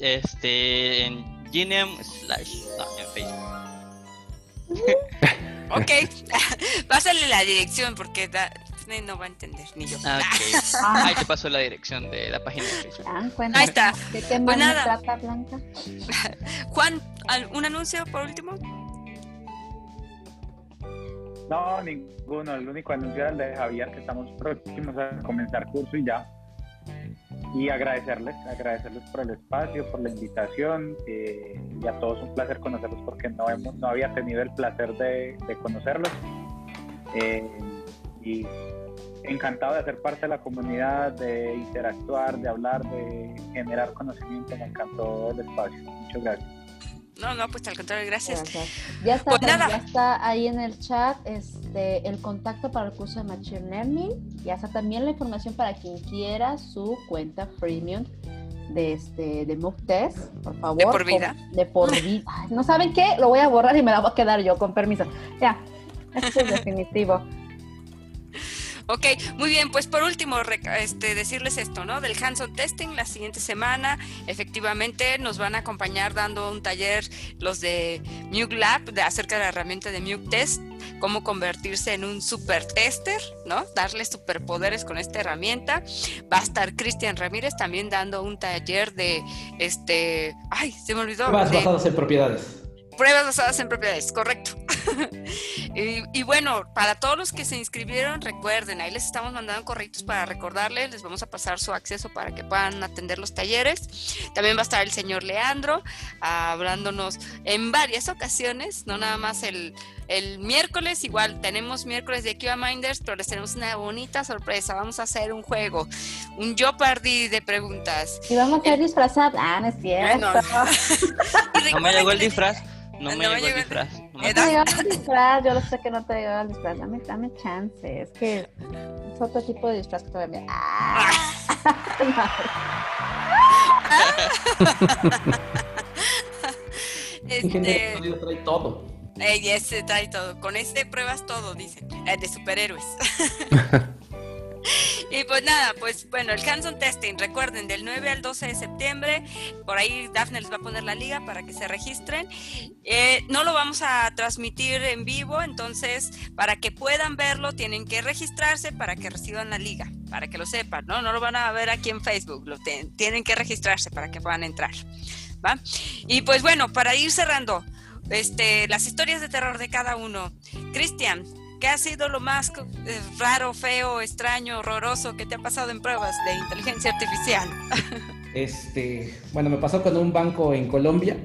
este en Genium slash no, en Facebook. Ok, pásale la dirección porque no va a entender, ni yo. Ah, ah. Ahí te pasó la dirección de la página de Facebook. Ah, Ahí está. ¿De qué pues nada. trata, Blanca? Juan, ¿un anuncio por último? No, ninguno. El único anuncio es el de Javier, que estamos próximos a comenzar curso y ya y agradecerles, agradecerles por el espacio, por la invitación eh, y a todos un placer conocerlos porque no, hemos, no había tenido el placer de, conocerlos eh, y encantado de ser parte de la comunidad, de interactuar, de hablar, de generar conocimiento, me encantó el espacio. Muchas gracias. No, no, pues al contrario, gracias. Ya está, pues ya está ahí en el chat este, el contacto para el curso de Machine Learning. Ya está también la información para quien quiera su cuenta freemium de este de MOOC Test, por favor. De por vida. De por vida. ¿No saben qué? Lo voy a borrar y me la voy a quedar yo, con permiso. Ya, esto es definitivo. Ok, muy bien, pues por último, este, decirles esto, ¿no? Del hands-on testing, la siguiente semana, efectivamente, nos van a acompañar dando un taller los de Muke Lab de, acerca de la herramienta de Muke Test, cómo convertirse en un super tester, ¿no? Darle superpoderes con esta herramienta. Va a estar Cristian Ramírez también dando un taller de, este, ay, se me olvidó. Más basadas en propiedades pruebas basadas en propiedades, correcto. y, bueno, para todos los que se inscribieron, recuerden, ahí les estamos mandando correctos para recordarles, les vamos a pasar su acceso para que puedan atender los talleres. También va a estar el señor Leandro hablándonos en varias ocasiones, no nada más el, el miércoles, igual tenemos miércoles de QA Minders, pero les tenemos una bonita sorpresa. Vamos a hacer un juego, un Jeopardy de preguntas. Y vamos a ser disfrazados. Ah, no es cierto. no me llegó el disfraz. No me, llegó el disfraz. No me, llegó el disfraz. Yo lo sé que no te llegó el disfraz. Dame, dame chance. Es que es otro tipo de disfraz que te voy a enviar. ¡Ah! este... trae todo. Ey, ese trae todo. Con este pruebas todo, dicen. Eh, de superhéroes. Y pues nada, pues bueno, el hands-on testing, recuerden, del 9 al 12 de septiembre, por ahí Dafne les va a poner la liga para que se registren. Eh, no lo vamos a transmitir en vivo, entonces para que puedan verlo tienen que registrarse para que reciban la liga, para que lo sepan, ¿no? No lo van a ver aquí en Facebook, lo tienen que registrarse para que puedan entrar. ¿Va? Y pues bueno, para ir cerrando, este, las historias de terror de cada uno. Cristian, ¿Qué ha sido lo más eh, raro, feo, extraño, horroroso que te ha pasado en pruebas de inteligencia artificial? Este, bueno, me pasó con un banco en Colombia.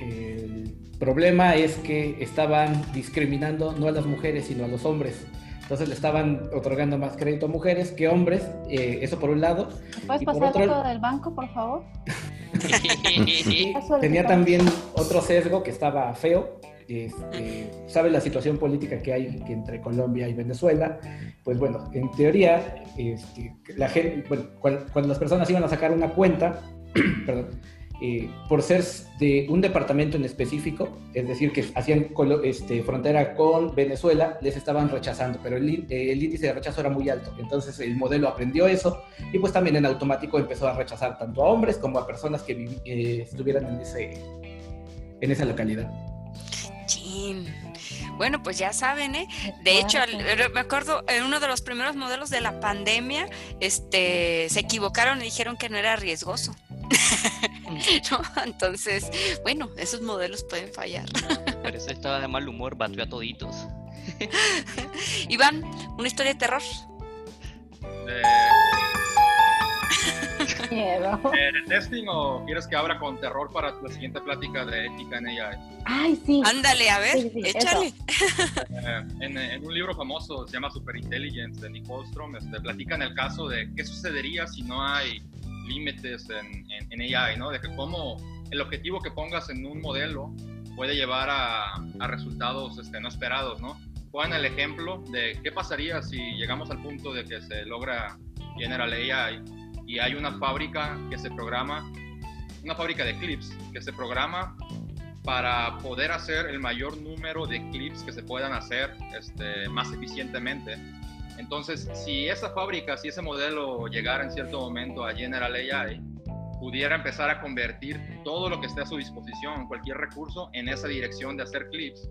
El problema es que estaban discriminando no a las mujeres, sino a los hombres. Entonces le estaban otorgando más crédito a mujeres que hombres, eh, eso por un lado. ¿Puedes pasar otro... todo del banco, por favor? Tenía también otro sesgo que estaba feo, este, sabe la situación política que hay entre Colombia y Venezuela, pues bueno, en teoría, este, la gente, cuando, las personas iban a sacar una cuenta, perdón, eh, por ser de un departamento en específico, es decir, que hacían este, frontera con Venezuela, les estaban rechazando, pero el, índice de rechazo era muy alto. Entonces el modelo aprendió eso y pues también en automático empezó a rechazar tanto a hombres como a personas que eh, estuvieran en, ese, en esa localidad. Bueno, pues ya saben, ¿eh? De hecho, me acuerdo, en uno de los primeros modelos de la pandemia, este, se equivocaron y dijeron que no era riesgoso. Entonces, bueno, esos modelos pueden fallar. Pero ese estaba de mal humor, batió a toditos. Iván, ¿una historia de terror? ¿De testing o quieres que abra con terror para la siguiente plática de ética en AI? Ay, sí. Ándale, a ver, échale. Eh, en, un libro famoso, se llama Superintelligence, de Nick Ostrom, este, platican el caso de qué sucedería si no hay límites en, en, AI, ¿no? De que cómo el objetivo que pongas en un modelo puede llevar a, a resultados este, no esperados, ¿no? Ponen el ejemplo de qué pasaría si llegamos al punto de que se logra General AI y hay una fábrica que se programa, una fábrica de clips que se programa para poder hacer el mayor número de clips que se puedan hacer este, más eficientemente. Entonces, si esa fábrica, si ese modelo llegara en cierto momento a General AI, pudiera empezar a convertir todo lo que esté a su disposición, cualquier recurso, en esa dirección de hacer clips.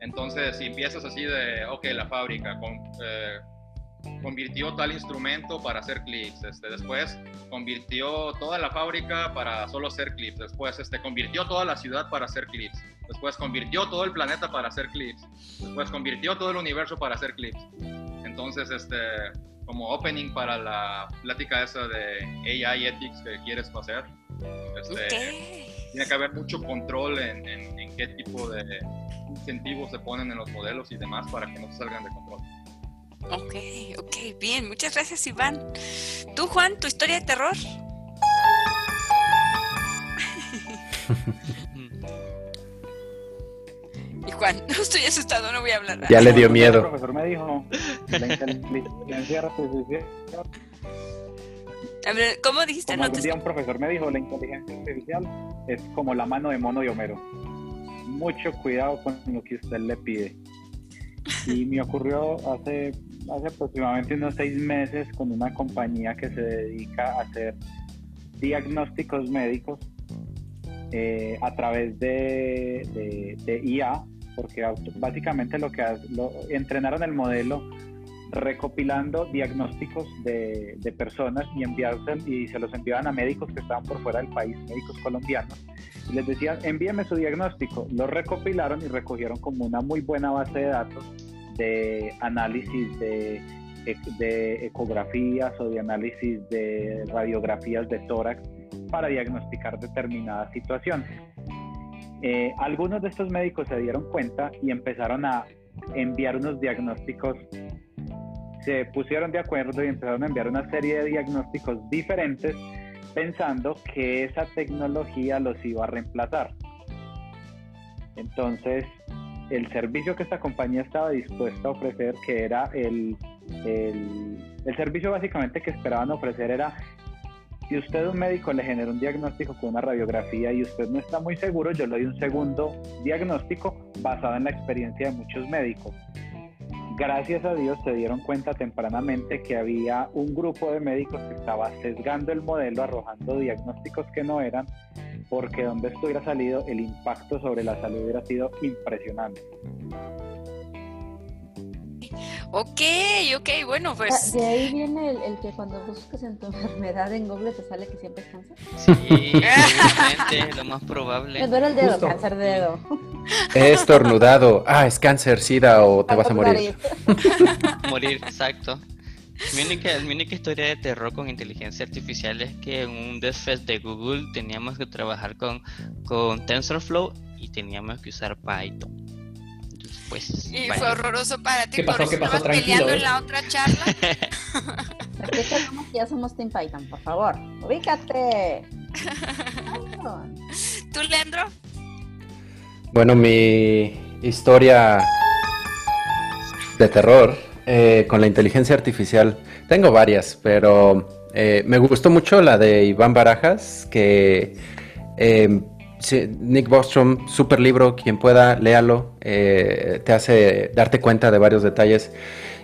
Entonces, si empiezas así de, ok, la fábrica, con, eh, convirtió tal instrumento para hacer clips, este, después convirtió toda la fábrica para solo hacer clips, después este, convirtió toda la ciudad para hacer clips, después convirtió todo el planeta para hacer clips, después convirtió todo el universo para hacer clips. Entonces, este, como opening para la plática esa de AI Ethics que quieres hacer, este, tiene que haber mucho control en, en, en qué tipo de incentivos se ponen en los modelos y demás para que no salgan de control. Ok, ok, bien, muchas gracias Iván. ¿Tú, Juan, tu historia de terror? y Juan, no estoy asustado, no voy a hablar. Ya le dio miedo. El profesor me dijo, la inteligencia artificial ¿Cómo dijiste? Como día un profesor me dijo, la inteligencia artificial es como la mano de mono de Homero. Mucho cuidado con lo que usted le pide. Y me ocurrió hace, hace aproximadamente unos seis meses con una compañía que se dedica a hacer diagnósticos médicos eh, a través de, de, IA, porque básicamente lo que lo, entrenaron el modelo recopilando diagnósticos de, de personas y, enviarse, y se los enviaban a médicos que estaban por fuera del país, médicos colombianos, y les decían, envíeme su diagnóstico. Lo recopilaron y recogieron como una muy buena base de datos de análisis de, de ecografías o de análisis de radiografías de tórax para diagnosticar determinadas situaciones. Eh, algunos de estos médicos se dieron cuenta y empezaron a enviar unos diagnósticos, se pusieron de acuerdo y empezaron a enviar una serie de diagnósticos diferentes pensando que esa tecnología los iba a reemplazar. Entonces, el servicio que esta compañía estaba dispuesta a ofrecer, que era el, el, servicio básicamente que esperaban ofrecer era si usted un médico le genera un diagnóstico con una radiografía y usted no está muy seguro, yo le doy un segundo diagnóstico basado en la experiencia de muchos médicos. Gracias a Dios se dieron cuenta tempranamente que había un grupo de médicos que estaba sesgando el modelo, arrojando diagnósticos que no eran, porque donde esto hubiera salido el impacto sobre la salud hubiera sido impresionante. Ok, ok, bueno, pues. De ahí viene el, que cuando buscas en tu enfermedad en Google te sale que siempre es cáncer. Sí, lo más probable. Me duele el dedo, cáncer de dedo. He estornudado. Ah, es cáncer, sida o te vas a morir. morir, exacto. Mi única, mi única historia de terror con inteligencia artificial es que en un Death de Google teníamos que trabajar con, con TensorFlow y teníamos que usar Python. Pues, y fue horroroso para ti. ¿Qué pasó? ¿Qué pasó? peleando ¿eh? en la otra charla. ¿Por qué ya somos Team Python? Por favor, ubícate. ¿Tú, Leandro? Bueno, mi historia de terror eh, con la inteligencia artificial. Tengo varias, pero eh, me gustó mucho la de Iván Barajas, que eh, Nick Bostrom, super libro, quien pueda, léalo, eh, te hace darte cuenta de varios detalles.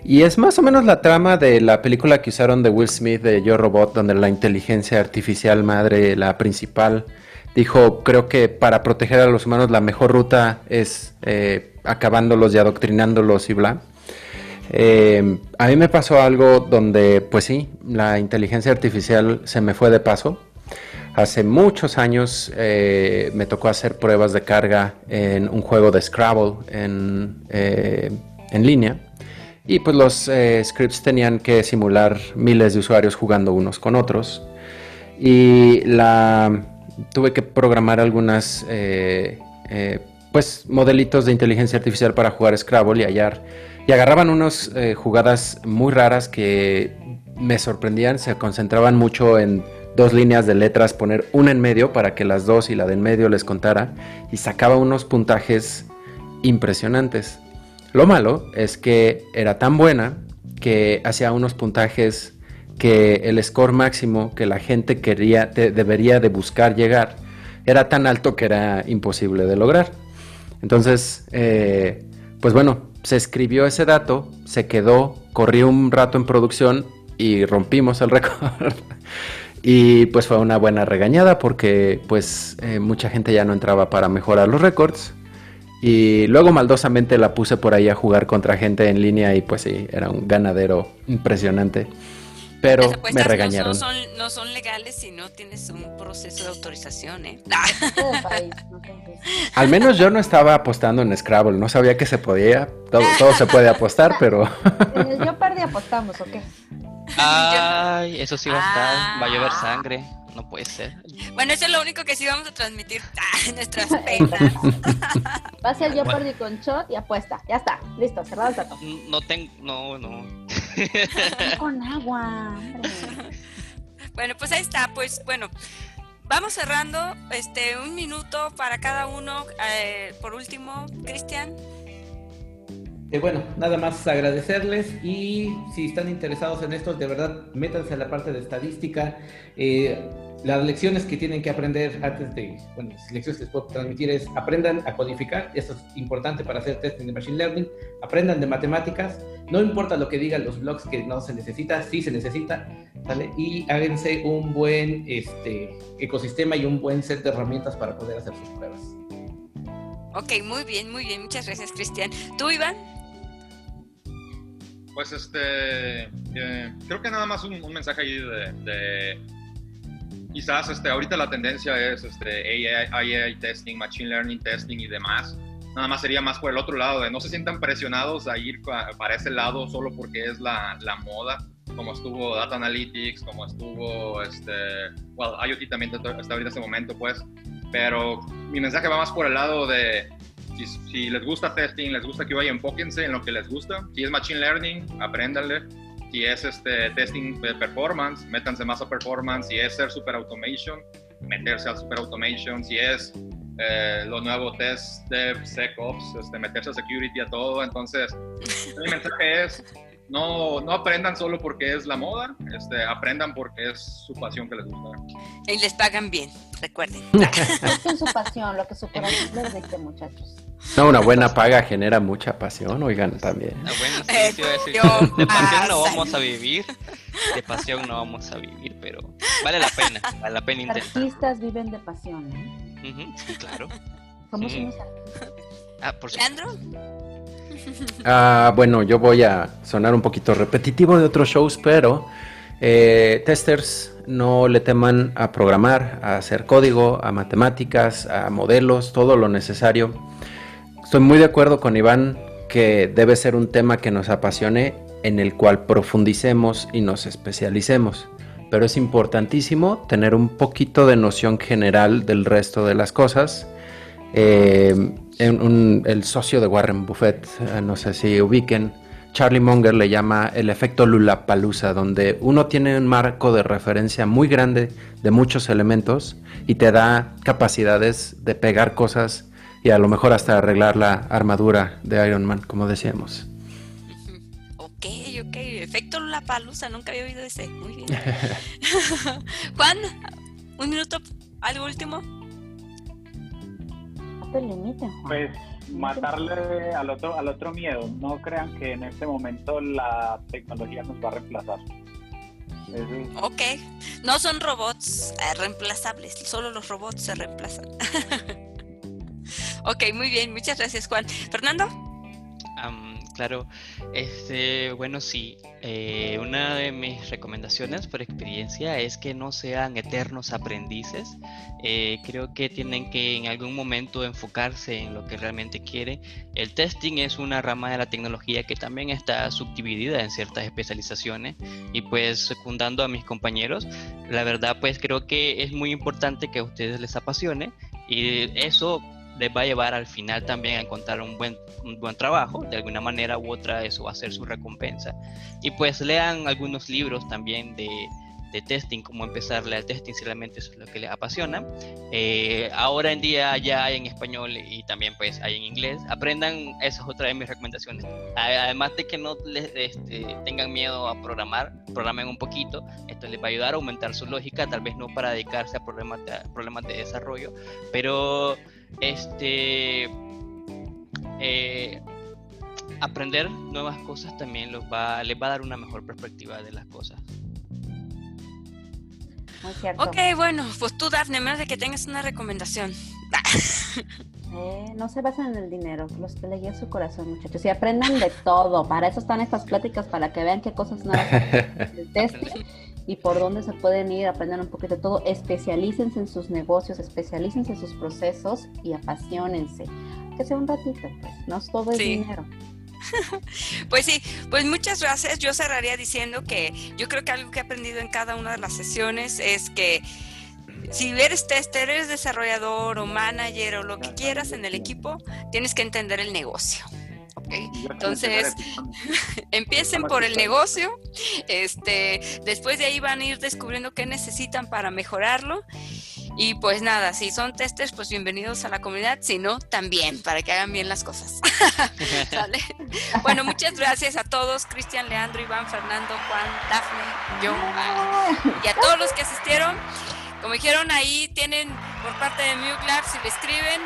Y es más o menos la trama de la película que usaron de Will Smith de Yo Robot, donde la inteligencia artificial madre, la principal, dijo, creo que para proteger a los humanos la mejor ruta es acabándolos y adoctrinándolos y bla. Eh, a mí me pasó algo donde, pues sí, la inteligencia artificial se me fue de paso Hace muchos años eh, me tocó hacer pruebas de carga en un juego de Scrabble en, eh, en línea. Y pues los eh, scripts tenían que simular miles de usuarios jugando unos con otros. Y la, tuve que programar algunas pues modelitos de inteligencia artificial para jugar Scrabble y hallar. Y agarraban unas jugadas muy raras que me sorprendían, se concentraban mucho en dos líneas de letras, poner una en medio para que las dos y la de en medio les contara y sacaba unos puntajes impresionantes. Lo malo es que era tan buena que hacía unos puntajes que el score máximo que la gente quería, debería de buscar llegar era tan alto que era imposible de lograr. Entonces, eh, pues bueno, se escribió ese dato, se quedó, corrió un rato en producción y rompimos el récord. Y pues fue una buena regañada porque pues eh, mucha gente ya no entraba para mejorar los récords. Y luego maldosamente la puse por ahí a jugar contra gente en línea y pues sí, era un ganadero impresionante. Pero me regañaron. No son, no son, legales si no tienes un proceso de autorización, ¿eh? Al menos yo no estaba apostando en Scrabble, no sabía que se podía. Todo, todo se puede apostar, pero... yo perdí apostamos, ¿o qué? Ay, eso sí va a estar. Va a llover ah. sangre. No puede ser. Bueno, eso es lo único que sí vamos a transmitir. Ah, nuestras penas. Va a ser yo perdí con shot y apuesta. Ya está. Listo, cerrado el trato. No tengo. No, no. con agua. Bueno, pues ahí está. Pues bueno. Vamos cerrando este un minuto para cada uno. Eh, por último, Cristian. Eh, bueno, nada más agradecerles y si están interesados en esto, de verdad, métanse a la parte de estadística. Eh, las lecciones que tienen que aprender antes de, bueno, las lecciones que les puedo transmitir es aprendan a codificar, eso es importante para hacer testing de Machine Learning, aprendan de matemáticas, no importa lo que digan los blogs que no se necesita, sí se necesita, ¿vale? Y háganse un buen este, ecosistema y un buen set de herramientas para poder hacer sus pruebas. Ok, muy bien, muy bien, muchas gracias Cristian. ¿Tú, Iván? Pues este, eh, creo que nada más un, un mensaje ahí de, de quizás este, ahorita la tendencia es este, AI, AI, testing, machine learning testing y demás. Nada más sería más por el otro lado, de no se sientan presionados a ir para ese lado solo porque es la, la moda, como estuvo Data Analytics, como estuvo, este, well, IoT también está ahorita en este momento, pues. Pero mi mensaje va más por el lado de, si, si les gusta testing, les gusta que vaya, enfóquense en lo que les gusta. Si es Machine Learning, apréndanle si es este testing de performance, métanse más a performance, si es ser super automation, meterse al super automation, si es eh, los nuevos test de SecOps, este, meterse a security a todo. Entonces, mi mensaje es, no, no aprendan solo porque es la moda, este, aprendan porque es su pasión que les gusta. Y les pagan bien, recuerden. es su pasión, lo que su corazón les dicte, muchachos. No, una buena paga genera mucha pasión, oigan, también. Bueno, sí, decir, de pasión no vamos a vivir, de pasión no vamos a vivir, pero vale la pena, vale la pena intentar. Artistas viven de pasión, ¿eh? sí, claro. ¿Cómo sí. somos artistas? Ah, por ¿Leandro? Ah, bueno, yo voy a sonar un poquito repetitivo de otros shows, pero eh, testers no le teman a programar, a hacer código, a matemáticas, a modelos, todo lo necesario Estoy muy de acuerdo con Iván que debe ser un tema que nos apasione, en el cual profundicemos y nos especialicemos. Pero es importantísimo tener un poquito de noción general del resto de las cosas. Eh, el socio de Warren Buffett, eh, no sé si ubiquen, Charlie Munger le llama el efecto Lulapalooza, donde uno tiene un marco de referencia muy grande de muchos elementos y te da capacidades de pegar cosas y a lo mejor hasta arreglar la armadura de Iron Man, como decíamos. Ok, ok, efecto la palusa, nunca había oído ese. Muy bien. Juan, un minuto, algo último. Pues matarle al otro, al otro miedo. No crean que en este momento la tecnología nos va a reemplazar. Ok, no son robots eh, reemplazables, solo los robots se reemplazan. Ok, muy bien, muchas gracias Juan. Fernando. claro, este, bueno, sí, eh, una de mis recomendaciones por experiencia es que no sean eternos aprendices. Eh, creo que tienen que en algún momento enfocarse en lo que realmente quieren. El testing es una rama de la tecnología que también está subdividida en ciertas especializaciones y pues secundando a mis compañeros, la verdad pues creo que es muy importante que a ustedes les apasione y eso les va a llevar al final también a encontrar un buen, un buen trabajo, de alguna manera u otra eso va a ser su recompensa. Y pues lean algunos libros también de, de testing, cómo empezarle al testing si realmente eso es lo que les apasiona. Eh, ahora en día ya hay en español y también pues hay en inglés. Aprendan, esa es otra de mis recomendaciones. Además de que no les, este, tengan miedo a programar, programen un poquito. Esto les va a ayudar a aumentar su lógica, tal vez no para dedicarse a problemas de, problemas de desarrollo, pero este eh, aprender nuevas cosas también los va, les va a dar una mejor perspectiva de las cosas. Ok, bueno, pues tú, Dafne, menos de que tengas una recomendación. Eh, no se basen en el dinero, los guíen su corazón, muchachos. Y aprendan de todo. Para eso están estas pláticas, para que vean qué cosas nuevas y por dónde se pueden ir, aprendan un poquito de todo. Especialícense en sus negocios, especialícense en sus procesos y apasionense. Que sea un ratito, pues. No todo es dinero. Pues sí, pues muchas gracias. Yo cerraría diciendo que yo creo que algo que he aprendido en cada una de las sesiones es que si eres tester, eres desarrollador o manager o lo que quieras en el equipo, tienes que entender el negocio. Entonces, empiecen por el negocio, este, después de ahí van a ir descubriendo qué necesitan para mejorarlo Y pues nada, si son testers, pues bienvenidos a la comunidad, si no, también, para que hagan bien las cosas. ¿Sale? Bueno, muchas gracias a todos, Cristian, Leandro, Iván, Fernando, Juan, Dafne, yo, y a todos los que asistieron. Como dijeron, ahí tienen por parte de MuGlab, si le escriben,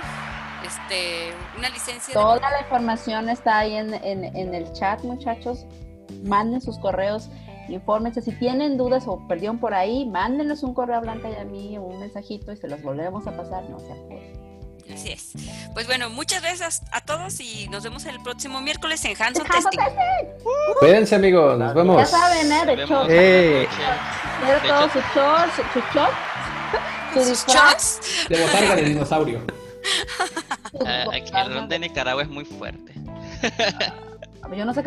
este, una licencia. Toda la información está ahí en, en, el chat, muchachos. Manden sus correos, infórmense. Si tienen dudas o perdieron por ahí, mándenos un correo a Blanca y a mí, un mensajito y se los volvemos a pasar. No se Así es. Pues bueno, muchas gracias a todos y nos vemos el próximo miércoles en Hanson Testing. Cuídense amigos, nos vemos. Ya saben, ¿eh? De hecho, eh. todos sus shorts, sus shorts, sus shots. De botarga de dinosaurio. Uh, aquí el ron de Nicaragua es muy fuerte. Yo no sé.